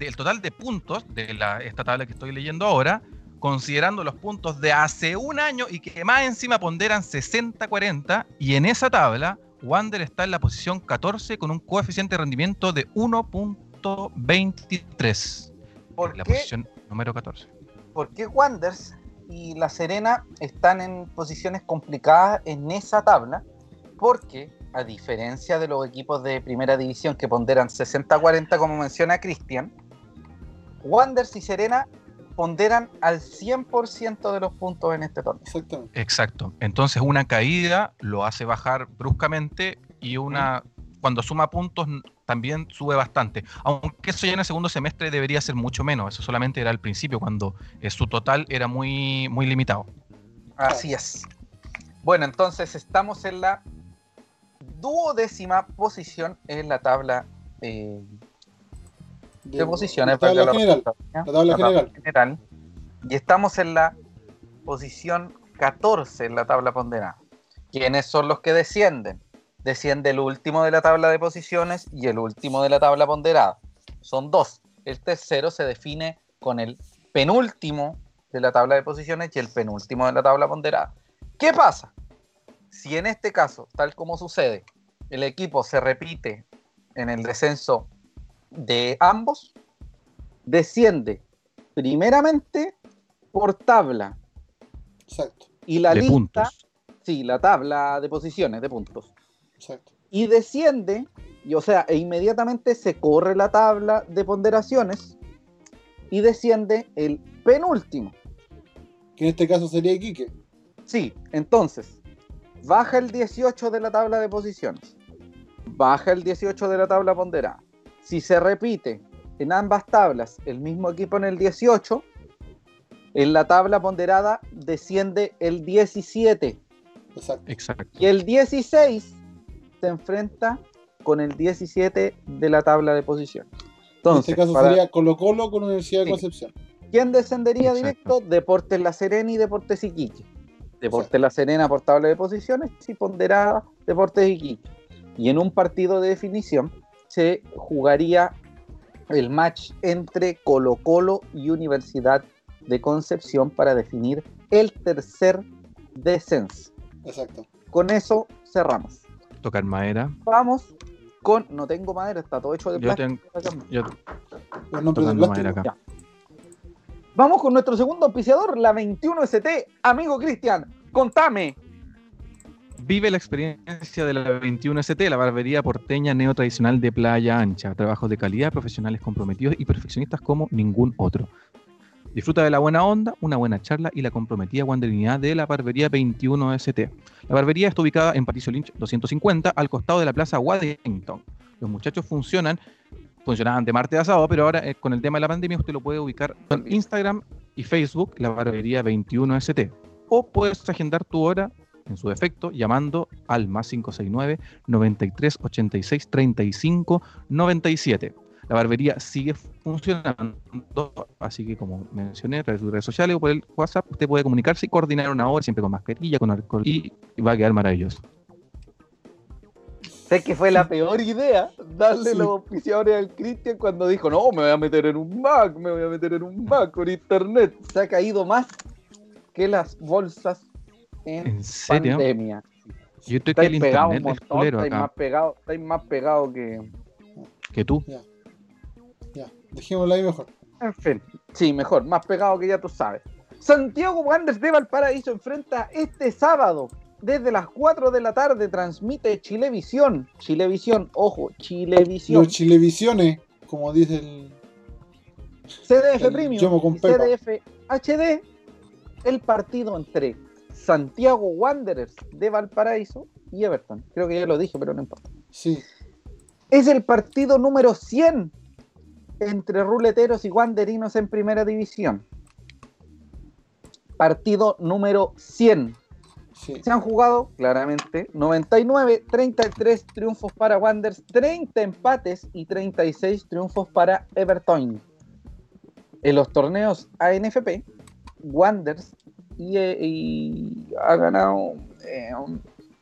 el total de puntos de la, esta tabla que estoy leyendo ahora, considerando los puntos de hace un año y que más encima ponderan 60-40, y en esa tabla Wander está en la posición 14 con un coeficiente de rendimiento de 1.23. ¿Por la posición número 14. ¿Por qué Wanders y La Serena están en posiciones complicadas en esa tabla? Porque, a diferencia de los equipos de primera división que ponderan 60-40, como menciona Cristian, Wanders y Serena ponderan al 100% de los puntos en este torneo. Exacto. Exacto. Entonces una caída lo hace bajar bruscamente y una cuando suma puntos también sube bastante. Aunque eso ya en el segundo semestre debería ser mucho menos. Eso solamente era al principio, cuando eh, su total era muy, muy limitado. Así es. Bueno, entonces estamos en la duodécima posición en la tabla eh, de, posiciones. La tabla, general, la tabla general. Y estamos en la posición 14 en la tabla ponderada. ¿Quiénes son los que descienden? Desciende el último de la tabla de posiciones y el último de la tabla ponderada. Son dos. El tercero se define con el penúltimo de la tabla de posiciones y el penúltimo de la tabla ponderada. ¿Qué pasa? Si en este caso, tal como sucede, el equipo se repite en el descenso de ambos desciende primeramente por tabla. Exacto. Y la lista, sí, la tabla de posiciones de puntos. Exacto. Y desciende, y, o sea, e inmediatamente se corre la tabla de ponderaciones y desciende el penúltimo. Que en este caso sería Iquique. Sí, entonces, baja el 18 de la tabla de posiciones, baja el 18 de la tabla ponderada, si se repite en ambas tablas el mismo equipo en el 18, en la tabla ponderada desciende el 17. Exacto. Y el 16 se enfrenta con el 17 de la tabla de posición. Entonces, en este caso sería Colo Colo con Universidad de Concepción. ¿Quién descendería directo? Deportes La Serena y Deportes Iquique. Deportes La Serena por tabla de posiciones y ponderada Deportes Iquique. Y en un partido de definición se jugaría el match entre Colo Colo y Universidad de Concepción para definir el tercer descenso. Exacto. Con eso cerramos. Tocar madera. Vamos con. No tengo madera, está todo hecho de plástico. Yo tengo. madera acá. Vamos con nuestro segundo auspiciador, la 21ST. Amigo Cristian, contame. Vive la experiencia de la 21ST, la barbería porteña neotradicional de Playa Ancha. Trabajos de calidad, profesionales comprometidos y perfeccionistas como ningún otro. Disfruta de la buena onda, una buena charla y la comprometida guanderinidad de la barbería 21ST. La barbería está ubicada en Patricio Lynch 250, al costado de la Plaza Waddington. Los muchachos funcionan, funcionaban de martes a sábado, pero ahora eh, con el tema de la pandemia usted lo puede ubicar en Instagram y Facebook, la barbería 21ST. O puedes agendar tu hora en su defecto, llamando al más 569 93 86 35 97 la barbería sigue funcionando, así que como mencioné, a través de redes sociales o por el WhatsApp, usted puede comunicarse y coordinar una hora siempre con mascarilla, con alcohol y va a quedar maravilloso. Sé que fue la peor idea darle los auspiciadores al Cristian cuando dijo, no, me voy a meter en un Mac, me voy a meter en un Mac con internet. Se ha caído más que las bolsas en, pandemia. Yo estoy que el internet es culero acá. Más pegado, estáis más pegado que... Que tú. Dejémoslo ahí mejor. En fin, sí, mejor, más pegado que ya tú sabes. Santiago Wanderers de Valparaíso enfrenta este sábado desde las 4 de la tarde transmite Chilevisión. Chilevisión, ojo, Chilevisión. Los Chilevisiones, como dice el. CDF Premium. CDF HD. El partido entre Santiago Wanderers de Valparaíso y Everton. Creo que ya lo dije, pero no importa. Sí. Es el partido número 100 entre ruleteros y wanderinos en primera división. Partido número 100. Se han jugado claramente 99, 33 triunfos para Wanderers, 30 empates y 36 triunfos para Everton. En los torneos ANFP, Wanderers y, ha ganado eh,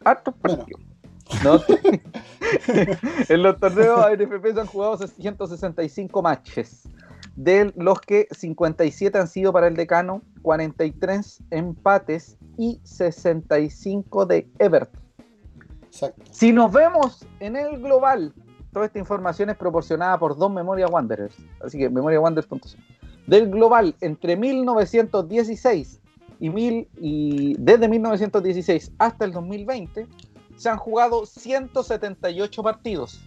hartos partidos. en los torneos ANFP se han jugado 165 matches, de los que 57 han sido para el decano, 43 empates y 65 de Everton. Si nos vemos en el global, toda esta información es proporcionada por dos Memoria Wanderers, así que memoriawanderers.com. Del global, entre 1916 y, mil, y desde 1916 hasta el 2020, se han jugado 178 partidos,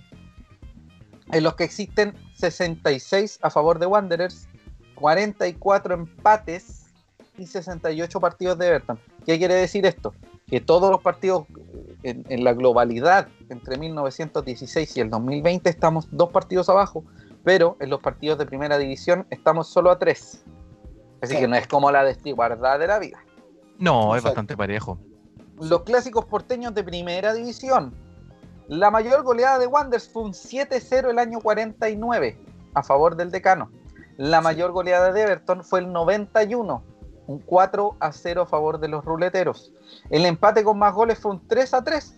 en los que existen 66 a favor de Wanderers, 44 empates y 68 partidos de Everton. ¿Qué quiere decir esto? Que todos los partidos en, en, la globalidad entre 1916 y el 2020 estamos dos partidos abajo, pero en los partidos de primera división estamos solo a tres. Así que no es como la desigualdad de la vida. No, es bastante parejo los clásicos porteños de primera división. La mayor goleada de Wanderers fue un 7-0 el año 49 a favor del decano. La mayor goleada de Everton fue el 91, un 4 0 a favor de los ruleteros. El empate con más goles fue un 3 3,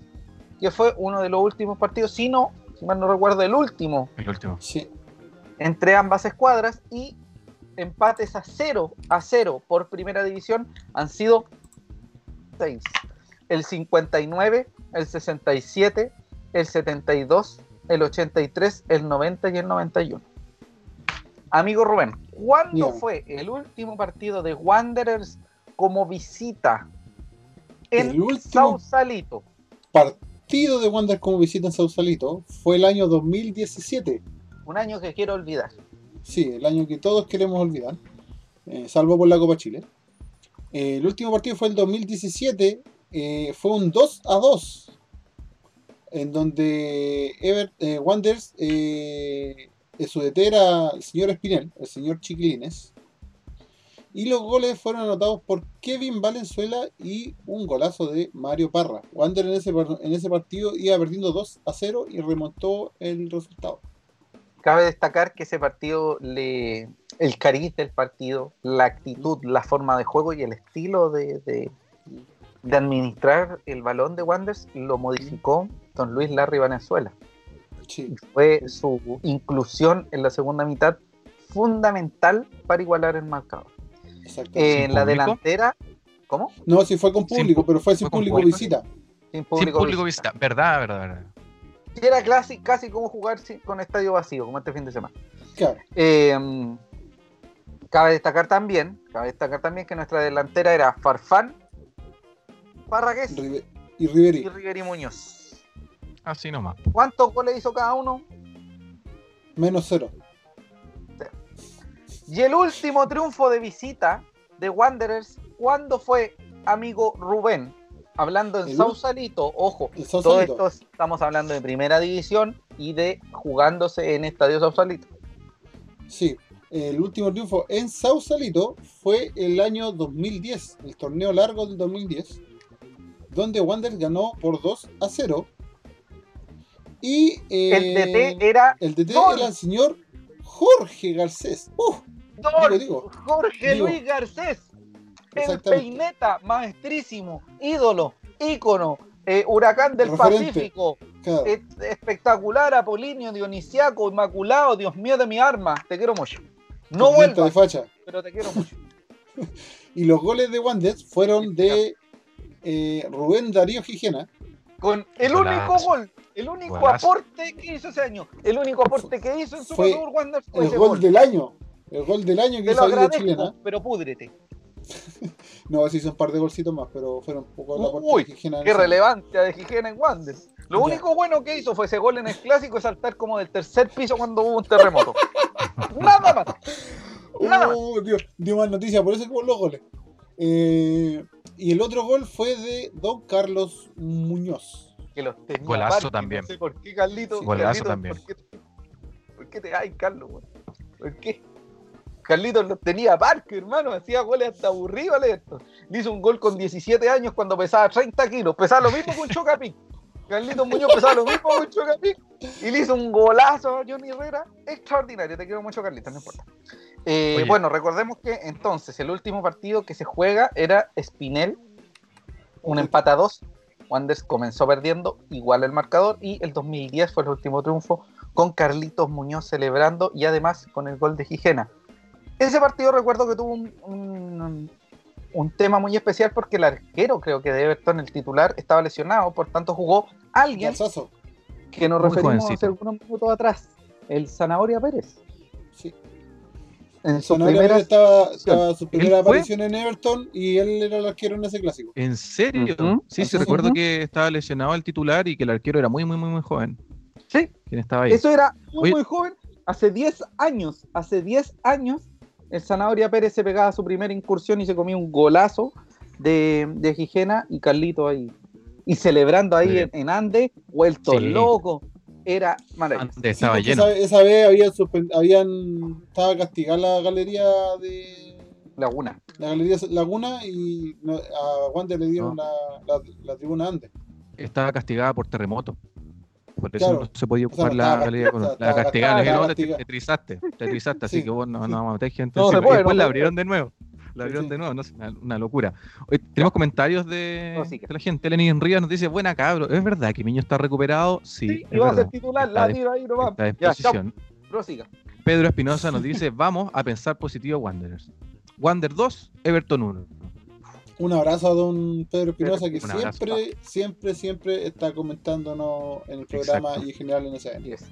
que fue uno de los últimos partidos, si no, si mal no recuerdo, el último. El último. Sí. Entre ambas escuadras y empates a 0 a 0 por primera división han sido 6 el 59, el 67, el 72, el 83, el 90 y el 91. Amigo Rubén, ¿cuándo fue el último partido de Wanderers como visita en Sausalito? Partido de Wanderers como visita en Sausalito fue el año 2017. Un año que quiero olvidar. Sí, el año que todos queremos olvidar, eh, salvo por la Copa Chile. Eh, el último partido fue el 2017 eh, fue un 2 a 2, en donde Ever, eh, eh, su DT era el señor Espinel, el señor Chiquilines, y los goles fueron anotados por Kevin Valenzuela y un golazo de Mario Parra. Wander en ese, en ese partido iba perdiendo 2 a 0 y remontó el resultado. cabe destacar que ese partido, le, el cariz del partido, la actitud, la forma de juego y el estilo de, administrar el balón de Wanders lo modificó don Luis Larry Venezuela. Fue su inclusión en la segunda mitad fundamental para igualar el marcador. en la delantera, ¿cómo? No, sí fue con público, pero fue sin público, visita. Sin público, visita. Verdad, verdad, verdad. Era casi, casi como jugar con estadio vacío, como este fin de semana. Claro. Em, cabe destacar también, cabe destacar también que nuestra delantera era Farfán, Parragués y Riveri. Y Riveri Muñoz. Así nomás. ¿Cuántos goles hizo cada uno? Menos cero. Y el último triunfo de visita de Wanderers, ¿cuándo fue, amigo Rubén? Hablando en Sausalito, ojo, todo esto estamos hablando de primera división y de jugándose en Estadio Sausalito. Sí, el último triunfo en Sausalito fue el año 2010, el torneo largo del 2010, donde Wanderers ganó por 2 a 0. Y el DT era el DT era el señor Jorge Garcés. Uh, Jorge Luis Garcés el peineta, maestrísimo, ídolo, ícono, eh, huracán del Pacífico, eh, espectacular, Apolinio, Dionisiaco, Inmaculado, Dios mío de mi arma, te quiero mucho. No vuelvas, pero te quiero mucho. y los goles de Wanderers fueron de eh, Rubén Darío Gijena. Con el único gol, el único aporte que hizo ese año, el único aporte que hizo en su fue Wanderers fue el gol, del año. El gol del año que hizo la chilena. Pero púdrete. no, sí son un par de golcitos más, pero fueron un poco la Uy, de Gijena. Qué relevancia de Gijena en Wander. Lo único bueno que hizo fue ese gol en el clásico y saltar como del tercer piso cuando hubo un terremoto. Nada más. Nada más. Uh, Dios, dio más noticia, por eso que los goles. Eh, y el otro gol fue de Don Carlos Muñoz. Que los tenía Golazo también. No sé por qué, Carlito. Golazo también. ¿por qué, ¿Por qué te ay, Carlos? ¿Por qué? Carlitos los tenía parque, hermano, hacía goles hasta aburrido, esto. Le hizo un gol con 17 años cuando pesaba 30 kilos, pesaba lo mismo que un Chocapic. Carlitos Muñoz pesaba lo mismo que un Chocapic y le hizo un golazo a Johnny Herrera, extraordinario. Te quiero mucho, Carlitos, no importa. Eh, bueno, recordemos que entonces el último partido que se juega era Spinel, un empate a dos. Wanderers comenzó perdiendo, igual el marcador, y el 2010 fue el último triunfo con Carlitos Muñoz celebrando y además con el gol de Gijena. Ese partido recuerdo que tuvo un, un, tema muy especial porque el arquero, creo que de Everton, el titular, estaba lesionado, por tanto jugó alguien que nos referimos hace algunos minutos atrás, el Zanahoria Pérez. Sí. En su primera, estaba, su primera aparición en Everton y él era el arquero en ese clásico. ¿En serio? Sí, sí, recuerdo que estaba lesionado el titular y que el arquero era muy, muy, muy, muy joven. Sí. ¿Quién estaba ahí? Eso era muy, muy joven. Hace 10 años, hace 10 años el Zanahoria Pérez se pegaba su primera incursión y se comía un golazo de, de Gijena y Carlito ahí. Y celebrando ahí en, Ande, vuelto loco. Era maravilloso. estaba lleno. Esa, vez habían, habían estaba castigada la galería de Laguna. La galería Laguna y a Wander le dieron la, la, la tribuna Ande. Estaba castigada por terremoto. Por eso no se podía ocupar la realidad con la castigaron. Te, te, trizaste, te trizaste, así que vos no, no vamos a meter gente. No, puede, después la abrieron de nuevo. La abrieron de nuevo, no, una, una locura. Hoy tenemos comentarios de, de, la gente. Lenin Rivas nos dice: Buena cabro, ¿es verdad que Miño está recuperado? Sí. sí y va a ser titular, la tiro ahí nomás. Está en posición. Pedro Espinosa nos dice: Vamos a pensar positivo Wanderers. Wander 2, Everton 1. Un abrazo a don Pedro Espinosa que siempre, siempre, siempre está comentándonos en el programa y en general en ese yes.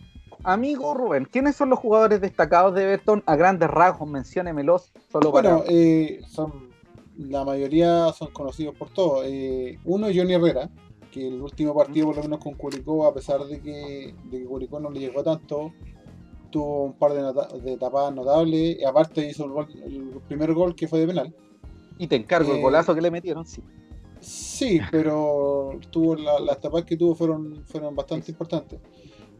Amigo Rubén, ¿quiénes son los jugadores destacados de Everton a grandes rasgos? Menciónemelos solo bueno, eh, son, la mayoría son conocidos por todos. Eh, uno, Johnny Herrera, que el último partido, por lo menos con Curicó, a pesar de que, de que Curicó no le llegó tanto, tuvo un par de, de tapadas notables. Y aparte hizo el, el primer gol que fue de penal. Y te encargo el eh, golazo que le metieron, sí. Sí, pero tuvo las tapas que tuvo fueron, fueron bastante importantes.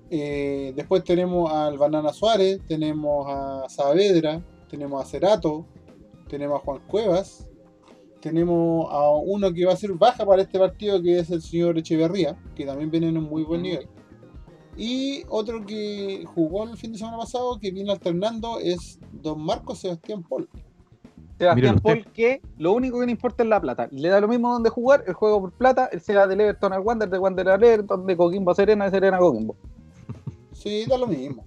Eh, después tenemos al Banana Suárez, tenemos a Saavedra, tenemos a Cerato, tenemos a Juan Cuevas, tenemos a uno que va a ser baja para este partido, que es el señor Echeverría, que también viene en un muy buen nivel. Y otro que jugó el fin de semana pasado, que viene alternando, es don Marcos Sebastián Paul. Sebastián Paul, que lo único que le importa es la plata. Le da lo mismo donde jugar, el juego por plata, él se va del Everton al Wander, de Wander al Everton, de Coquimbo a Serena, de Serena a Coquimbo. Sí, da lo mismo.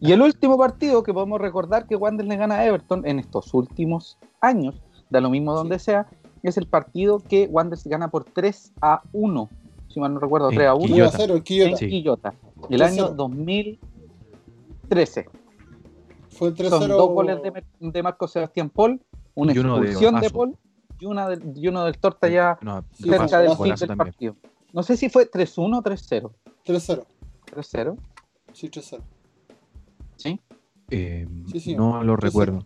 Y el último partido que podemos recordar que Wander le gana a Everton en estos últimos años, da lo mismo donde sea, es el partido que Wander se gana por 3 a 1. Si mal no recuerdo, 3 a 1. Quillota. En Quillota. El año 2013. Fue 3 Son dos goles de, de Marco Sebastián Paul una expulsión de, de, Paul y, una de, y uno del Torta ya no, cerca del fin del partido. No sé si fue 3-1 o 3-0. 3-0. 3-0. Sí, 3-0. ¿Sí? Eh, sí, sí, no lo recuerdo.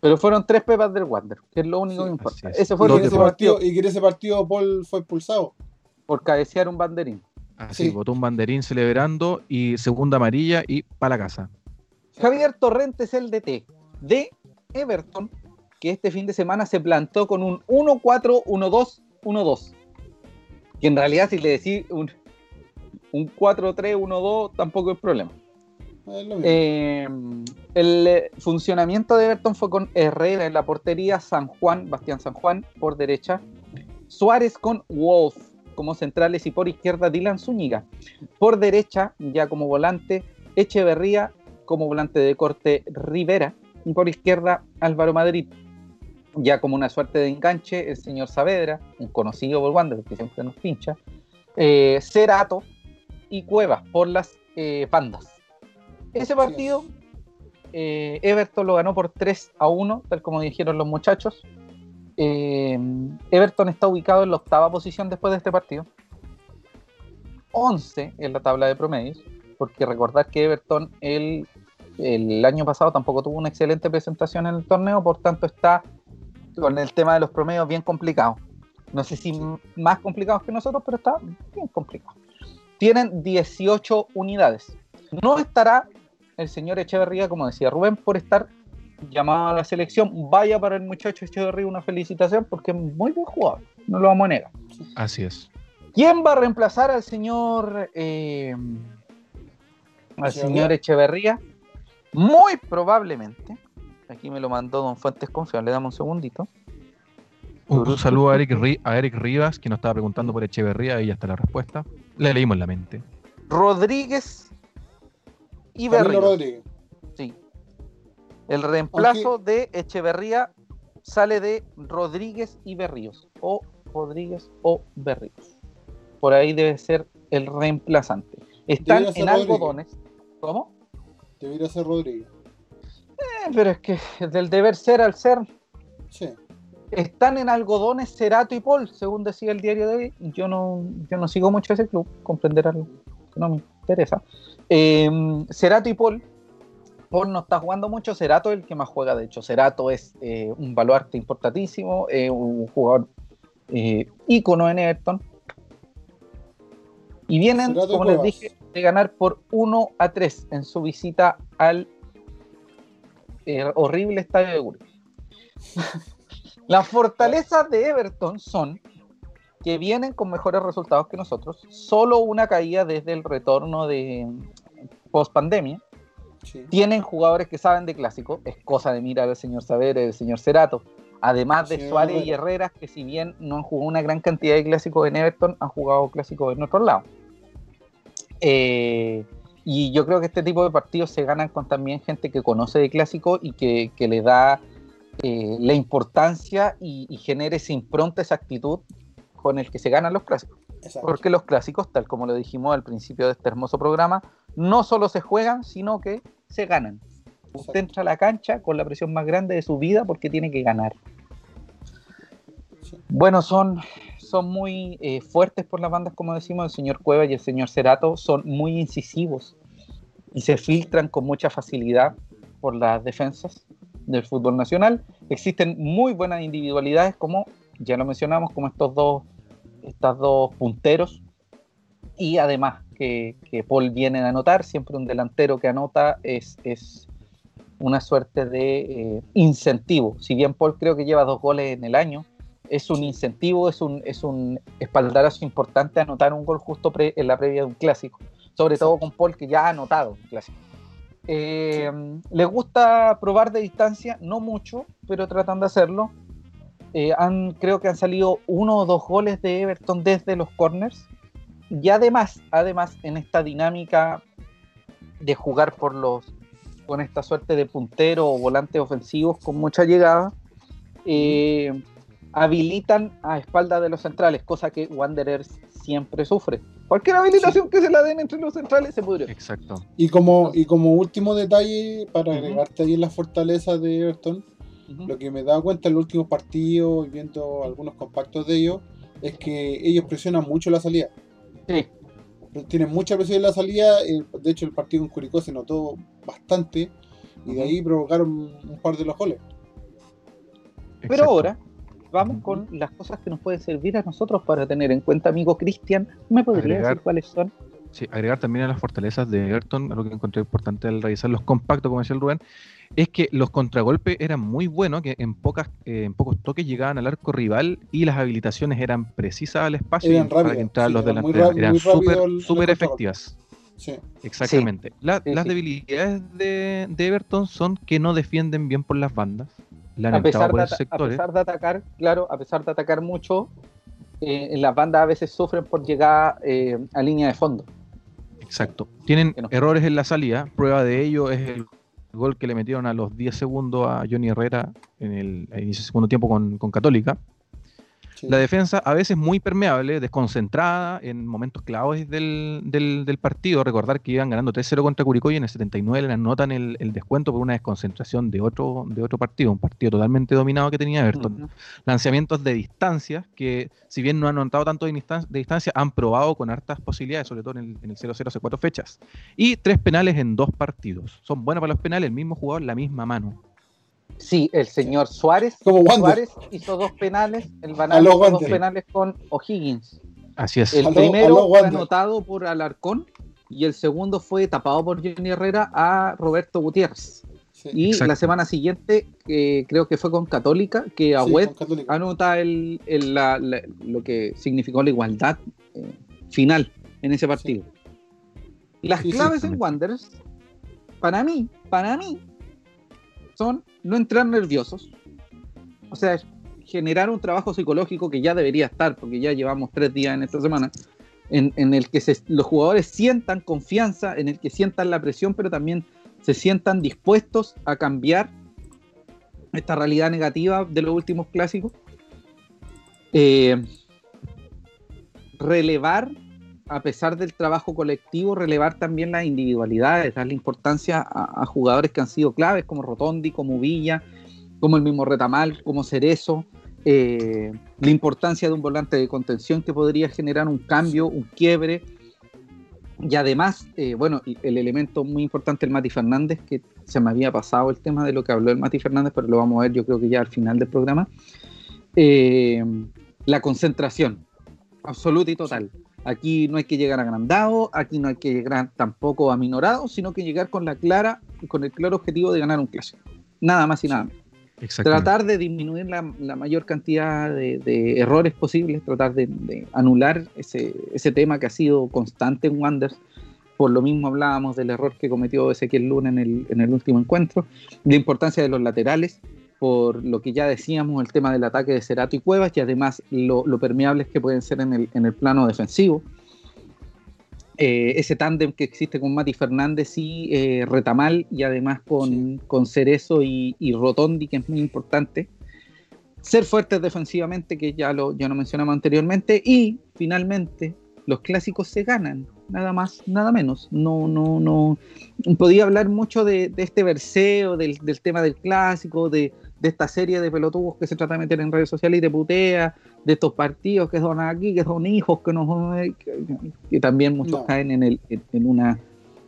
Pero fueron tres pepas del Wander, que es lo único que importa. Ese fue y, ese partido, y que en ese partido Paul fue expulsado. Por cabecear un banderín. Así, botó un banderín celebrando y segunda amarilla y para la casa. Javier Torrentes, el DT de Everton, que este fin de semana se plantó con un 1-4-1-2-1-2. Que en realidad, si le decís un, un 4-3-1-2, tampoco es problema. Eh, el eh, funcionamiento de Everton fue con Herrera en la portería, San Juan, Bastián San Juan por derecha, Suárez con Wolf como centrales y por izquierda Dylan Zúñiga. Por derecha, ya como volante, Echeverría como volante de corte Rivera y por izquierda Álvaro Madrid ya como una suerte de enganche, el señor Saavedra, un conocido por Wander, que siempre nos pincha, eh, Cerato y Cuevas por las eh, pandas. Ese partido, eh, Everton lo ganó por 3 a 1, tal como dijeron los muchachos. Eh, Everton está ubicado en la octava posición después de este partido. 11 en la tabla de promedios, porque recordar que Everton el, el año pasado tampoco tuvo una excelente presentación en el torneo, por tanto está con el tema de los promedios bien complicado. No sé si más complicados que nosotros, pero está bien complicado. Tienen 18 unidades. No estará el señor Echeverría, como decía Rubén, por estar llamado a la selección. Vaya para el muchacho Echeverría una felicitación porque es muy buen jugador. No lo vamos a negar. Así es. ¿Quién va a reemplazar al señor eh, al señor Echeverría? Muy probablemente Aquí me lo mandó Don Fuentes Confiable, le damos un segundito. Un, saludo a Eric, a Eric Rivas, que nos estaba preguntando por Echeverría, y ya está la respuesta. Le leímos la mente. Rodríguez y Berríos. Sí. El reemplazo de Echeverría sale de Rodríguez y Berríos. O Rodríguez o Berríos. Por ahí debe ser el reemplazante. Están en algodones. ¿Cómo? Debería ser Rodríguez. Eh, pero es que del deber ser al ser. Sí. Están en algodones Cerato y Paul, según decía el diario de hoy. Yo no, yo no sigo mucho ese club, comprenderán que no me interesa. Eh, Cerato y Paul. Paul no está jugando mucho, Cerato es el que más juega, de hecho. Cerato es eh, un baluarte importantísimo, un jugador ícono en Everton. Y vienen, como les dije, de ganar por 1 a 3 en su visita al eh, horrible estadio de Gurbe. Las fortalezas de Everton son que vienen con mejores resultados que nosotros, solo una caída desde el retorno de post pandemia. Tienen jugadores que saben de clásico, es cosa de mirar al señor Saber, el señor Cerato, además de Suárez y Herreras, que si bien no han jugado una gran cantidad de clásicos en Everton, han jugado clásicos en otro lado. Eh, y yo creo que este tipo de partidos se ganan con también gente que conoce de clásico y que, le da eh, la importancia y, y genere esa impronta, esa actitud con el que se ganan los clásicos. Porque los clásicos, tal como lo dijimos al principio de este hermoso programa, no solo se juegan, sino que se ganan. Usted entra a la cancha con la presión más grande de su vida porque tiene que ganar. Bueno, son son muy eh, fuertes por las bandas, como decimos, el señor Cueva y el señor Cerato son muy incisivos y se filtran con mucha facilidad por las defensas del fútbol nacional. Existen muy buenas individualidades, como ya lo mencionamos, como estos dos, estas dos punteros, y además que, Paul viene a anotar, siempre un delantero que anota es, es una suerte de eh, incentivo. Si bien Paul creo que lleva dos goles en el año, es un incentivo, es un, es un espaldarazo importante anotar un gol justo en la previa de un clásico. sobre todo con Paul, que ya ha anotado en clásico. Eh, les gusta probar de distancia, no mucho, pero tratan de hacerlo. Eh, han, creo que han salido uno o dos goles de Everton desde los corners. Y además, además, en esta dinámica de jugar por los con esta suerte de puntero o volantes ofensivos con mucha llegada, eh, habilitan a espalda de los centrales, cosa que Wanderers siempre sufre. Cualquier habilitación que se la den entre los centrales se pudrió. Exacto. Y como, y como último detalle, para agregarte ahí en la fortaleza de Everton, lo que me he dado cuenta en los últimos partidos y viendo algunos compactos de ellos, es que ellos presionan mucho la salida. Sí. Tienen mucha presión en la salida, eh, de hecho el partido en Curicó se notó bastante y de ahí provocaron un par de los goles. Pero ahora, vamos con las cosas que nos pueden servir a nosotros para tener en cuenta, amigo Cristian. ¿Me podría decir cuáles son? Sí, agregar también a las fortalezas de Everton, algo que encontré importante al revisar los compactos, como decía el Rubén, es que los contragolpes eran muy buenos, que en pocas eh, en pocos toques llegaban al arco rival y las habilitaciones eran precisas al espacio para que entraran los delanteros. Eran súper efectivas. Sí. Exactamente. las debilidades de, de, Everton son que no defienden bien por las bandas a, pesar de, a pesar de atacar, claro, a pesar de atacar mucho, eh, las bandas a veces sufren por llegar eh, a línea de fondo. Exacto. Tienen errores en la salida. Prueba de ello es el gol que le metieron a los 10 segundos a Johnny Herrera en el segundo tiempo con, con Católica. La defensa a veces muy permeable, desconcentrada en momentos claves del, del, partido. Recordar que iban ganando 3-0 contra Curicó y en el 79 le anotan el, el, descuento por una desconcentración de otro, de otro partido, un partido totalmente dominado que tenía Everton. Lanzamientos de distancia que, si bien no han anotado tanto de, distancia, han probado con hartas posibilidades, sobre todo en el, en el 0-0 hace cuatro fechas. Y tres penales en dos partidos. Son buenos para los penales, el mismo jugador, la misma mano. Sí, el señor Suárez, Suárez hizo dos penales, el Banal hizo dos penales con O'Higgins. Así es. El primero fue anotado por Alarcón y el segundo fue tapado por Johnny Herrera a Roberto Gutiérrez. y la semana siguiente, creo que fue con Católica, que Agüed anota el, lo que significó la igualdad eh, final en ese partido. Las claves en Wanderers, para mí, para mí, son no entrar nerviosos, o sea, generar un trabajo psicológico que ya debería estar, porque ya llevamos tres días en esta semana, en, el que los jugadores sientan confianza, en el que sientan la presión, pero también se sientan dispuestos a cambiar esta realidad negativa de los últimos clásicos. Eh, relevar a pesar del trabajo colectivo, relevar también las individualidades, darle importancia a, jugadores que han sido claves, como Rotondi, como Villa, como el mismo Retamal, como Cerezo, eh, la importancia de un volante de contención que podría generar un cambio, un quiebre. Y además, eh, bueno, el elemento muy importante, el Mati Fernández, que se me había pasado el tema de lo que habló el Mati Fernández, pero lo vamos a ver yo creo que ya al final del programa. Eh, la concentración, absoluta y total. Aquí no hay que llegar agrandado, aquí no hay que llegar tampoco aminorado, sino que llegar con la clara, con el claro objetivo de ganar un clásico. Nada más y nada menos. Tratar de disminuir la, mayor cantidad de, errores posibles, tratar de, anular ese, tema que ha sido constante en Wanders. Por lo mismo hablábamos del error que cometió Ezequiel Luna en el, en el último encuentro, la importancia de los laterales, por lo que ya decíamos, el tema del ataque de Cerato y Cuevas y además lo, permeables que pueden ser en el, en el plano defensivo. Eh, ese tándem que existe con Mati Fernández y eh, Retamal y además con, con Cerezo y, Rotondi, que es muy importante. Ser fuertes defensivamente, que ya lo, ya lo mencionamos anteriormente. Y finalmente, los clásicos se ganan, nada más, nada menos. No, no, no. Podía hablar mucho de, este verseo, del, del tema del clásico, de, de esta serie de pelotudos que se trata de meter en redes sociales y de putea, de estos partidos que son aquí, que son hijos, que no que, también muchos caen en, el, en una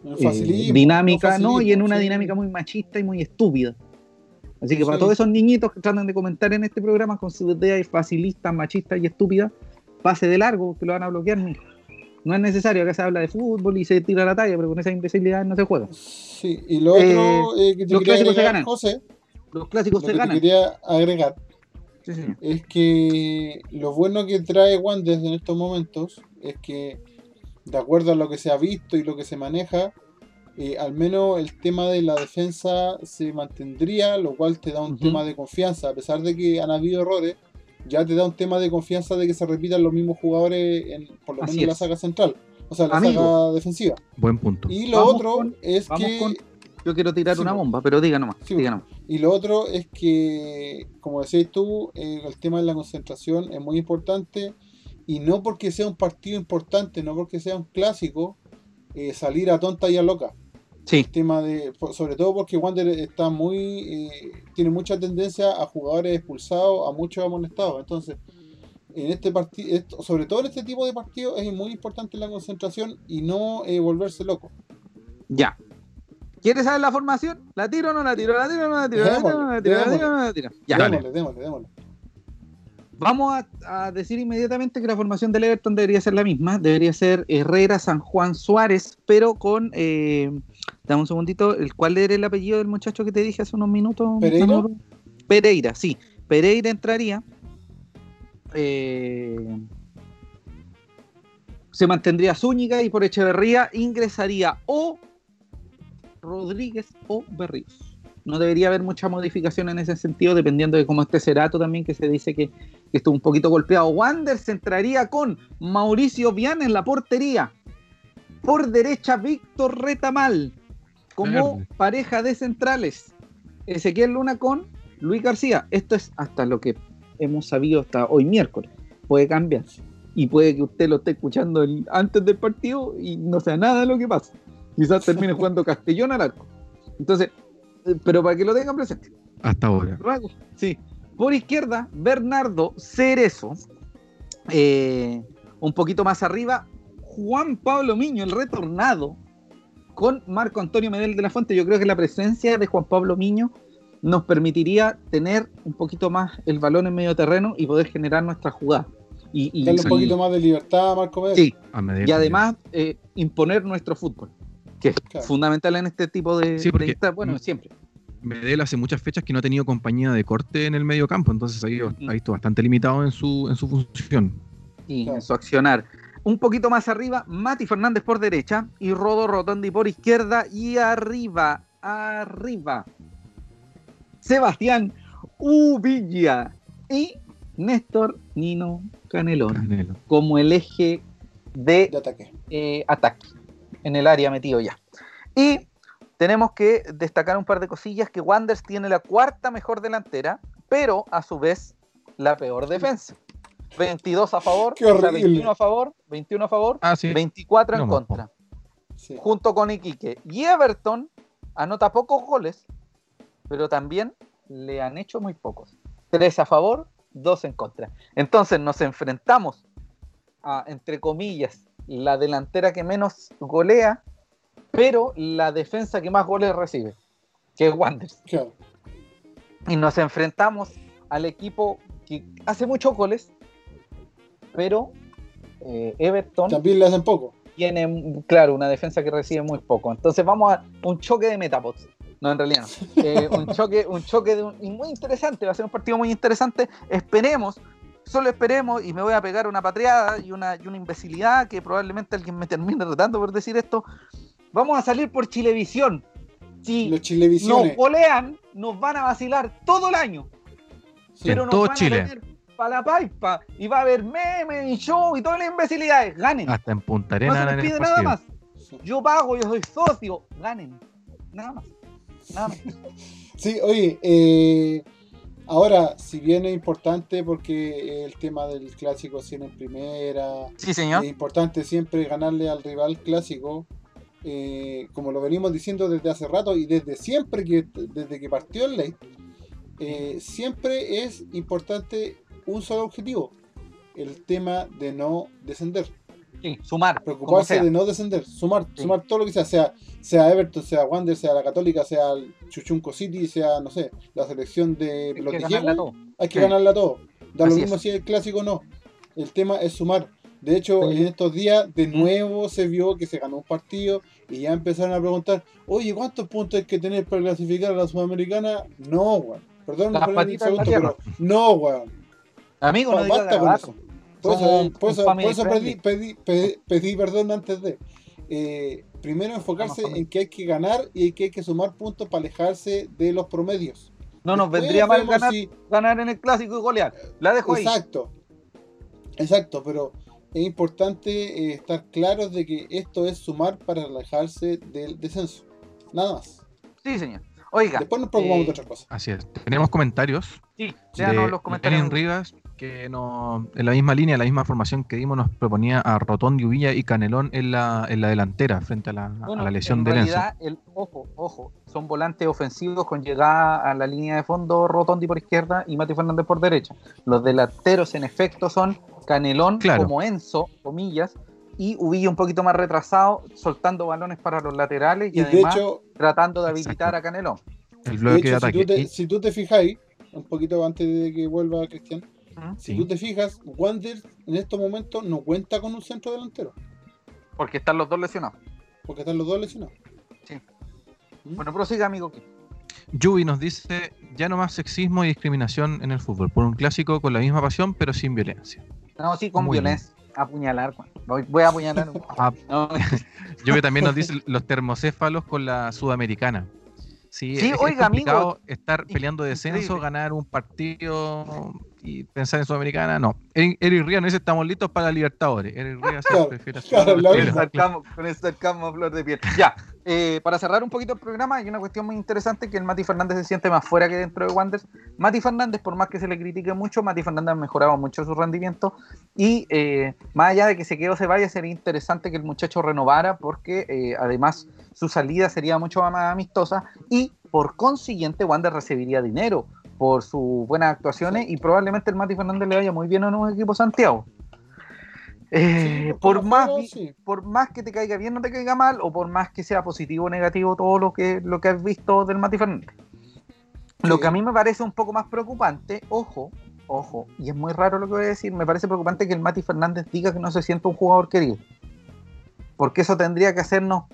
eh, dinámica, no, Y en una dinámica muy machista y muy estúpida. Así que para todos esos niñitos que tratan de comentar en este programa con sus ideas facilistas, machistas y estúpidas, pase de largo, que lo van a bloquear. No es necesario, que se habla de fútbol y se tira la talla, pero con esa imbecilidad no se juega. Sí, y lo otro eh, que te los clásicos se ganan. José, los clásicos se ganan. Lo que quería agregar es que lo bueno que trae Wanderers en estos momentos es que de acuerdo a lo que se ha visto y lo que se maneja, eh, al menos el tema de la defensa se mantendría, lo cual te da un tema de confianza, a pesar de que han habido errores, ya te da un tema de confianza de que se repitan los mismos jugadores, en, por lo menos en la saga central, o sea, la saga defensiva. Buen punto. Y lo otro es que... Yo quiero tirar una bomba, pero diga nomás, Y lo otro es que, como decías tú, eh, el tema de la concentración es muy importante y no porque sea un partido importante, no porque sea un clásico, eh, salir a tonta y a loca. Sí. tema de, sobre todo porque Wander está muy, eh, tiene mucha tendencia a jugadores expulsados, a muchos amonestados. Entonces, en este partido, sobre todo en este tipo de partidos, es muy importante la concentración y no eh, volverse loco. Ya. ¿Quieres saber la formación? ¿La tiro o no la tiro? ¿La tiro o no la tiro? ¿La tiro o no la tiro? ¿La tiro o no la tiro? Ya. Démosle, démosle, démosle. Vamos a, decir inmediatamente que la formación del Everton debería ser la misma, debería ser Herrera, San Juan, Suárez, pero con, eh, dame un segundito, ¿el ¿cuál era el apellido del muchacho que te dije hace unos minutos? Pereira. Pereira, sí, Pereira entraría. Eh, se mantendría Zúñiga y por Echeverría ingresaría o Rodríguez o Berríos no debería haber mucha modificación en ese sentido, dependiendo de cómo esté Cerato también, que se dice que, estuvo un poquito golpeado. Wander se entraría con Mauricio Viana en la portería. Por derecha, Víctor Retamal, como pareja de centrales. Ezequiel Luna con Luis García. Esto es hasta lo que hemos sabido hasta hoy miércoles. Puede cambiar. Y puede que usted lo esté escuchando antes del partido y no sea nada de lo que pasa. Quizás termine jugando Castellón al arco. Entonces, pero para que lo tengan presente. Hasta ahora. Sí. Por izquierda, Bernardo Cerezo. Eh, un poquito más arriba, Juan Pablo Miño, el retornado, con Marco Antonio Medel de la Fuente. Yo creo que la presencia de Juan Pablo Miño nos permitiría tener un poquito más el balón en medio terreno y poder generar nuestra jugada. Y, Darle un poquito más de libertad a Marco Medel. Sí, y además eh, imponer nuestro fútbol que es fundamental en este tipo de, sí, porque bueno, siempre. Medel hace muchas fechas que no ha tenido compañía de corte en el medio campo, entonces ahí ha visto bastante limitado en su, en su función. Y en su accionar. Un poquito más arriba, Mati Fernández por derecha y Rodo Rotondi por izquierda y arriba, arriba. Sebastián Uvilla y Néstor Nino Canelón, como el eje de, ataque. Eh, ataque en el área metido ya. Y tenemos que destacar un par de cosillas que Wanders tiene la cuarta mejor delantera, pero a su vez la peor defensa. 22 a favor, 21 a favor, 21 a favor, 24 ah, en contra. Junto con Iquique. Y Everton anota pocos goles, pero también le han hecho muy pocos. 3 a favor, 2 en contra. Entonces nos enfrentamos a, entre comillas, la delantera que menos golea, pero la defensa que más goles recibe, que es Wanderers. Y nos enfrentamos al equipo que hace muchos goles, pero eh, Everton también le hacen poco. Tiene, claro, una defensa que recibe muy poco. Entonces vamos a un choque de metapods. No, en realidad no. Eh, un choque, un choque de un, muy interesante, va a ser un partido muy interesante. Esperemos solo esperemos y me voy a pegar una patriada y una, y una imbecilidad que probablemente alguien me termine retando por decir esto. Vamos a salir por Chilevisión. Si nos golean, nos van a vacilar todo el año. pero nos todo van Chile. a tener para la paipa y va a haber memes y show y todas las imbecilidades. Ganen. Hasta en Punta Arena. No se pide nada más. Yo pago, yo soy socio. Ganen. Nada más. Nada más. Sí, oye, eh, Ahora, si bien es importante porque el tema del clásico siempre en primera, sí, señor. es importante siempre ganarle al rival clásico, eh, como lo venimos diciendo desde hace rato y desde siempre, que desde que partió el ley, eh, siempre es importante un solo objetivo, el tema de no descender. Sí, sumar. Preocuparse de no descender, sumar, sumar todo lo que sea, sea, sea Everton, sea Wander, sea la Católica, sea el Chuchunco City, sea, no sé, la selección de los de Hay que ganarla todo. Da lo mismo si es el clásico o no. El tema es sumar. De hecho, en estos días de nuevo se vio que se ganó un partido y ya empezaron a preguntar, oye, ¿cuántos puntos hay que tener para clasificar a la Sudamericana? No, weón. Perdón, no, pero no, weón. Amigo, no, basta con eso. Por eso, pedí, perdón antes de. Eh, primero enfocarse en que hay que ganar y que hay que sumar puntos para alejarse de los promedios. No nos vendría mal ganar, ganar en el clásico y golear. La dejo ahí. Exacto. Exacto, pero es importante eh, estar claros de que esto es sumar para alejarse del descenso. Nada más. Sí, señor. Oiga. Después nos preocupamos de eh, otra cosa. Así es. Tenemos comentarios. Sí, los comentarios. En Rivas, que no, en la misma línea, la misma formación que dimos, nos proponía a Rotondi, Uvilla y Canelón en la, en la delantera, frente a la, a la lesión de Lenzo. El, ojo, ojo, son volantes ofensivos con llegada a la línea de fondo, Rotondi por izquierda y Mati Fernández por derecha. Los delanteros, en efecto, son Canelón como Enzo, comillas, y Uvilla un poquito más retrasado, soltando balones para los laterales y, además tratando de habilitar a Canelón. El de, ataque. Si tú, te, fijáis, un poquito antes de que vuelva Cristian, si tú te fijas, Wander en estos momentos no cuenta con un centro delantero. Porque están los dos lesionados. Porque están los dos lesionados. Sí. ¿Mm? Bueno, prosiga, amigo. Yubi nos dice, ya no más sexismo y discriminación en el fútbol, por un clásico con la misma pasión, pero sin violencia. No, sí, con violencia apuñalar. Voy, a apuñalar. Ah, que también nos dice los termocéfalos con la sudamericana. Sí, sí es, oiga, amigo. estar peleando descenso, ganar un partido y pensar en Sudamericana, no. Eric Ría no dice estamos listos para la Libertadores. Eric Ría se prefiere Con esto a flor de piel. Ya, eh, para cerrar un poquito el programa, hay una cuestión muy interesante que el Mati Fernández se siente más fuera que dentro de Wanderers. Mati Fernández, por más que se le critique mucho, Mati Fernández ha mejorado mucho su rendimiento y eh, más allá de que se quede o se vaya, sería interesante que el muchacho renovara porque eh, además su salida sería mucho más amistosa y por consiguiente Wander recibiría dinero por sus buenas actuaciones y probablemente el Mati Fernández le vaya muy bien a un equipo Santiago. Eh, por, más, por más que te caiga bien, no te caiga mal, o por más que sea positivo o negativo todo lo que, lo que has visto del Mati Fernández. Lo que a mí me parece un poco más preocupante, ojo, ojo, y es muy raro lo que voy a decir, me parece preocupante que el Mati Fernández diga que no se siente un jugador querido. Porque eso tendría que hacernos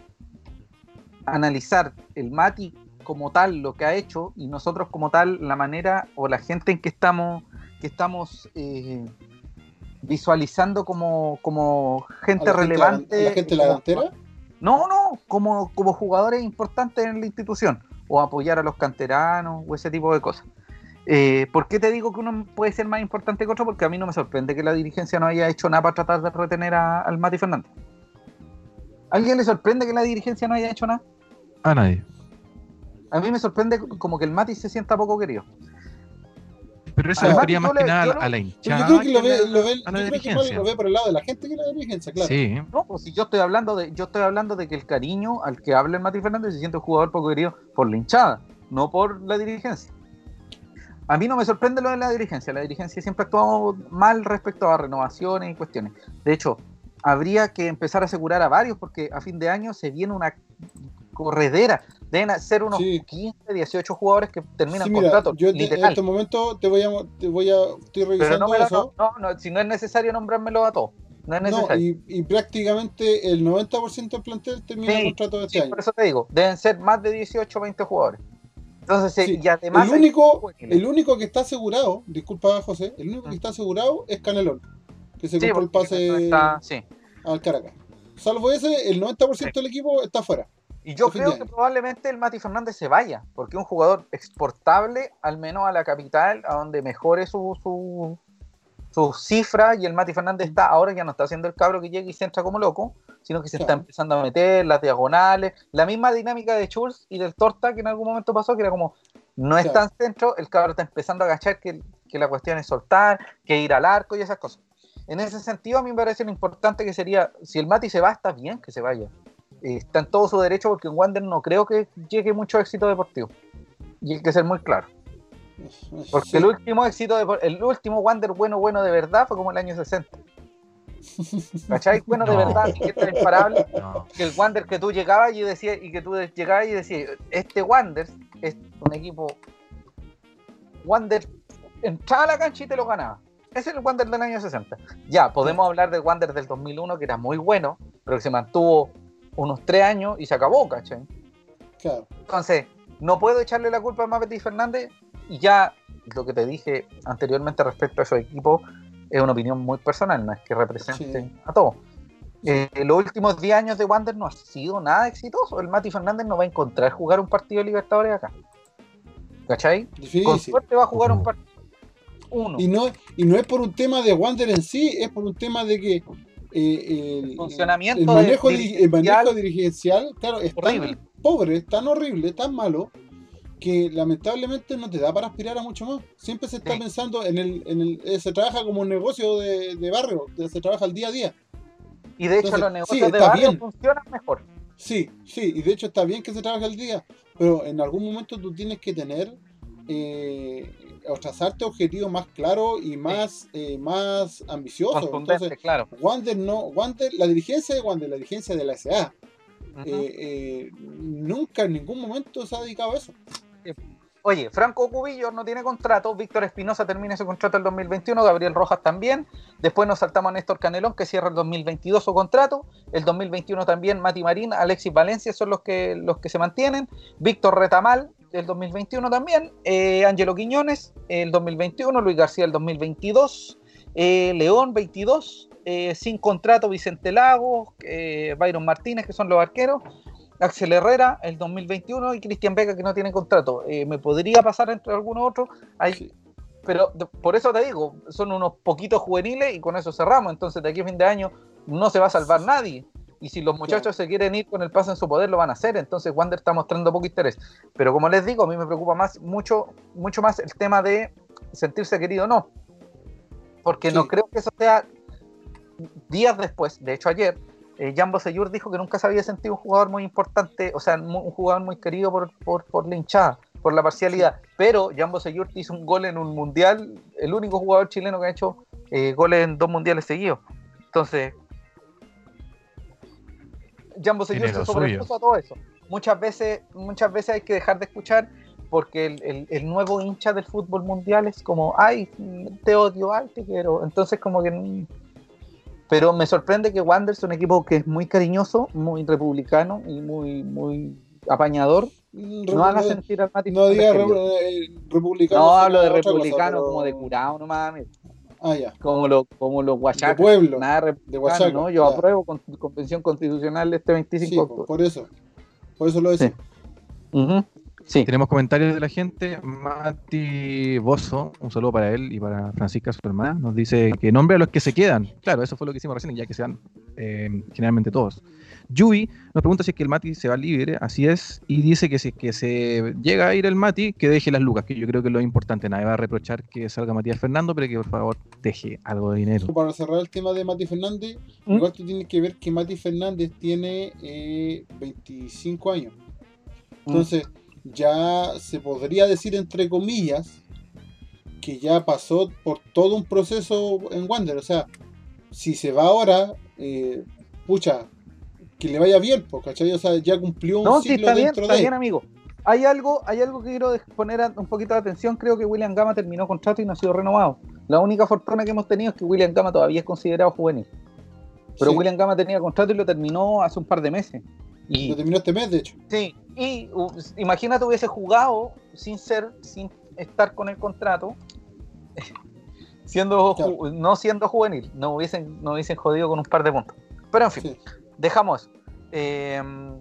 analizar el Mati como tal lo que ha hecho y nosotros como tal la manera o la gente en que estamos que estamos eh, visualizando como, como gente relevante. ¿La gente la delantera? No, no, como, como jugadores importantes en la institución o apoyar a los canteranos o ese tipo de cosas. Eh, ¿Por qué te digo que uno puede ser más importante que otro? Porque a mí no me sorprende que la dirigencia no haya hecho nada para tratar de retener al Mati Fernández. ¿A alguien le sorprende que la dirigencia no haya hecho nada? A nadie. A mí me sorprende como que el Mati se sienta poco querido. Pero eso debería más que nada a la hinchada. Yo creo que lo ve, lo ve, a la dirigencia. lo ve por el lado de la gente que la dirigencia, claro. Sí. No, pues si yo estoy hablando de, yo estoy hablando de que el cariño al que habla el Mati Fernández se siente un jugador poco querido por la hinchada, no por la dirigencia. A mí no me sorprende lo de la dirigencia. La dirigencia siempre ha actuado mal respecto a renovaciones y cuestiones. De hecho, habría que empezar a asegurar a varios porque a fin de año se viene una corredera. Deben ser unos 15, 18 jugadores que terminan contrato. Yo en este momento te voy a, te voy a estoy revisando eso. No, no, si no es necesario nombrármelo a todos. No es necesario. y, prácticamente el 90% del plantel termina el contrato de este año. Por eso te digo, deben ser más de 18 o 20 jugadores. Entonces, y además. El único, el único que está asegurado, disculpa José, el único que mm. está asegurado es Canelón, que se compró el pase al Caracas. Salvo ese, el 90% del equipo está afuera. Y yo creo que probablemente el Mati Fernández se vaya, porque es un jugador exportable, al menos a la capital, a donde mejore su, su, su cifra. Y el Mati Fernández está, ahora ya no está haciendo el cabro que llega y se entra como loco, sino que se está empezando a meter las diagonales, la misma dinámica de Schulz y del Torta que en algún momento pasó, que era como, no es tan centro, el cabro está empezando a agachar que, que la cuestión es soltar, que ir al arco y esas cosas. En ese sentido, a mí me parece lo importante que sería, si el Mati se va, está bien que se vaya está en todo su derecho porque en Wander no creo que llegue mucho éxito deportivo. Y hay que ser muy claro. Porque el último éxito, de, el último Wander bueno, bueno de verdad fue como el año 60. ¿Cachai? Bueno, de verdad, que es imparable. Que el Wander que tú llegabas y decías, y que tú llegabas y decías, este Wander es un equipo. Wander entraba a la cancha y te lo ganaba. Ese es el Wander del año 60. Ya, podemos hablar del Wander del 2001, que era muy bueno, pero que se mantuvo unos tres años y se acabó, ¿cachai? Claro. Entonces, no puedo echarle la culpa a Mapeti Fernández y ya lo que te dije anteriormente respecto a esos equipos, es una opinión muy personal, no es que represente a todos. Eh, los últimos 10 años de Wander no ha sido nada exitoso. El Mati Fernández no va a encontrar jugar un partido de Libertadores acá. ¿Cachai? Con suerte va a jugar un partido. Uno. Y no, y no es por un tema de Wander en sí, es por un tema de que eh, el, funcionamiento el manejo, el manejo dirigencial, claro, es tan pobre, tan horrible, tan malo, que lamentablemente no te da para aspirar a mucho más. Siempre se está pensando en el, en el, eh, se trabaja como un negocio de, de barrio, se trabaja al día a día. Y de hecho los negocios de barrio funcionan mejor. Sí, sí, y de hecho está bien que se trabaje al día, pero en algún momento tú tienes que tener eh, o trazarte objetivos más claros y más, eh, más ambiciosos. Entonces, claro. Wander no, Wander, la dirigencia de Wander, la dirigencia de la SA, eh, nunca en ningún momento se ha dedicado a eso. Oye, Franco Cubillo no tiene contrato, Víctor Espinosa termina su contrato el 2021, Gabriel Rojas también. Después nos saltamos a Néstor Canelón, que cierra el 2022 su contrato. El 2021 también Mati Marín, Alexis Valencia son los que, los que se mantienen. Víctor Retamal, el 2021 también. Eh, Ángelo Quiñones, el 2021. Luis García, el 2022. Eh, León, 22. Eh, sin contrato, Vicente Lagos, Byron Martínez, que son los arqueros. Axel Herrera, el 2021, y Cristian Vega, que no tiene contrato. Eh, me podría pasar entre algunos otros, hay, pero por eso te digo, son unos poquitos juveniles y con eso cerramos. Entonces, de aquí a fin de año no se va a salvar nadie. Y si los muchachos se quieren ir con el paso en su poder, lo van a hacer. Entonces, Wander está mostrando poco interés. Pero como les digo, a mí me preocupa más, mucho, mucho más el tema de sentirse querido o no. Porque no creo que eso sea días después, de hecho ayer, eh, Jambo Seyur dijo que nunca se había sentido un jugador muy importante, o sea, un jugador muy querido por, por, por la hinchada, por la parcialidad. Pero Jambo Seyur hizo un gol en un mundial, el único jugador chileno que ha hecho eh, goles en dos mundiales seguidos. Entonces, Jambo Seyur se sobrepuso a todo eso. Muchas veces, muchas veces hay que dejar de escuchar porque el, el, nuevo hincha del fútbol mundial es como, ay, te odio, ay, te quiero. Entonces, como que pero me sorprende que Wander es un equipo que es muy cariñoso, muy republicano y muy, muy apañador. no van a sentir al Mati. No diga eh, republicano. No hablo de republicano como de curado, no mames. Ah, ya. Como, lo, como los. De pueblo. Nada de Huachaca, ¿no? Yo apruebo con convención constitucional este 25 sí, por eso. Por eso lo decía. Sí. Tenemos comentarios de la gente. Mati Bozo, un saludo para él y para Francisca, su hermana, nos dice que nombre a los que se quedan. Claro, eso fue lo que hicimos recién, ya que se van eh, generalmente todos. Yui nos pregunta si es que el Mati se va libre, así es, y dice que si es que se llega a ir el Mati, que deje las lucas, que yo creo que es lo importante. Nadie va a reprochar que salga Matías Fernando, pero que por favor deje algo de dinero. Para cerrar el tema de Mati Fernández, ¿Mm? igual tú tienes que ver que Mati Fernández tiene 25 eh, años. ¿Mm? Entonces ya se podría decir entre comillas que ya pasó por todo un proceso en Wander. O sea, si se va ahora, eh, pucha, que le vaya bien, ¿cachai? O sea, ya cumplió un no, sí, está bien, está bien, amigo. Hay algo, hay algo que quiero poner un poquito de atención. Creo que William Gama terminó contrato y no ha sido renovado. La única fortuna que hemos tenido es que William Gama todavía es considerado juvenil. Pero William Gama tenía contrato y lo terminó hace un par de meses. Y, lo terminó este mes, de hecho. Sí, y imagínate hubiese jugado sin ser, sin estar con el contrato, siendo no siendo juvenil, no hubiesen, no hubiesen jodido con un par de puntos. Pero en fin, dejamos. Em,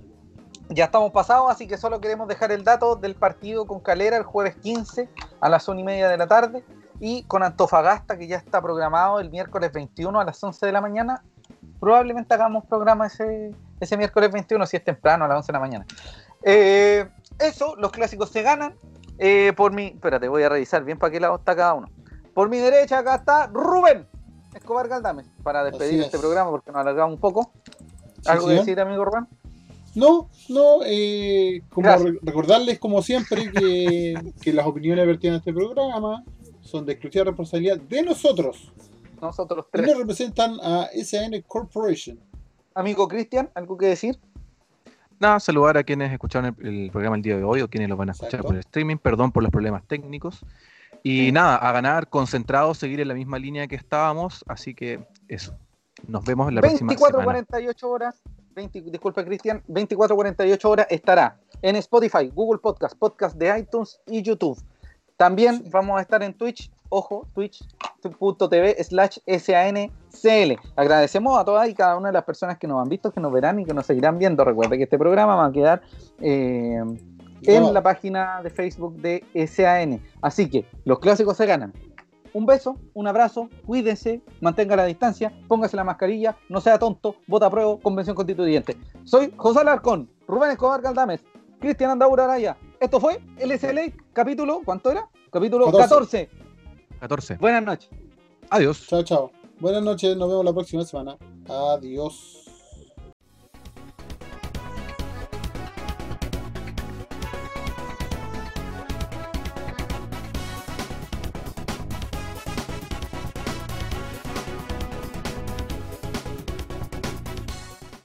ya estamos pasados, así que solo queremos dejar el dato del partido con Calera el jueves 15 a las 1 y media de la tarde y con Antofagasta que ya está programado el miércoles 21 a las 11 de la mañana. Probablemente hagamos programa ese, ese miércoles 21 si es temprano a las 11 de la mañana. Eh, eso, los clásicos se ganan. Eh, por mi, espérate, voy a revisar bien para qué lado está cada uno. Por mi derecha acá está Rubén Escobar Galdames para despedir este programa porque nos alargamos un poco. ¿Algo que decir, amigo Rubén? No, no, eh, como recordarles como siempre que, que, las opiniones vertidas en este programa son de exclusiva responsabilidad de nosotros. Nosotros tres. Y nos representan a SAN Corporation. Amigo Cristian, ¿algo que decir? Nada, saludar a quienes escucharon el, programa el día de hoy o quienes lo van a escuchar por el streaming. Perdón por los problemas técnicos. Y nada, a ganar, concentrados, seguir en la misma línea que estábamos. Así que eso. Nos vemos en la próxima semana. 48 horas. 20, disculpe, Cristian. 24, 48 horas estará en Spotify, Google Podcast, Podcast de iTunes y YouTube. También vamos a estar en Twitch. Ojo, Twitch, twitch.tv slash SANCL. Agradecemos a todas y cada una de las personas que nos han visto, que nos verán y que nos seguirán viendo. Recuerda que este programa va a quedar eh, en la página de Facebook de SAN. Así que los clásicos se ganan. Un beso, un abrazo, cuídense, mantenga la distancia, póngase la mascarilla, no sea tonto, vota a prueba, convención constituyente. Soy José Alarcón, Rubén Escobar Galdames, Cristian Andaura Araya. Esto fue el SLA, capítulo, ¿cuánto era? Capítulo 14. 14. Buenas noches. Adiós. Chao, chao. Buenas noches, nos vemos la próxima semana. Adiós.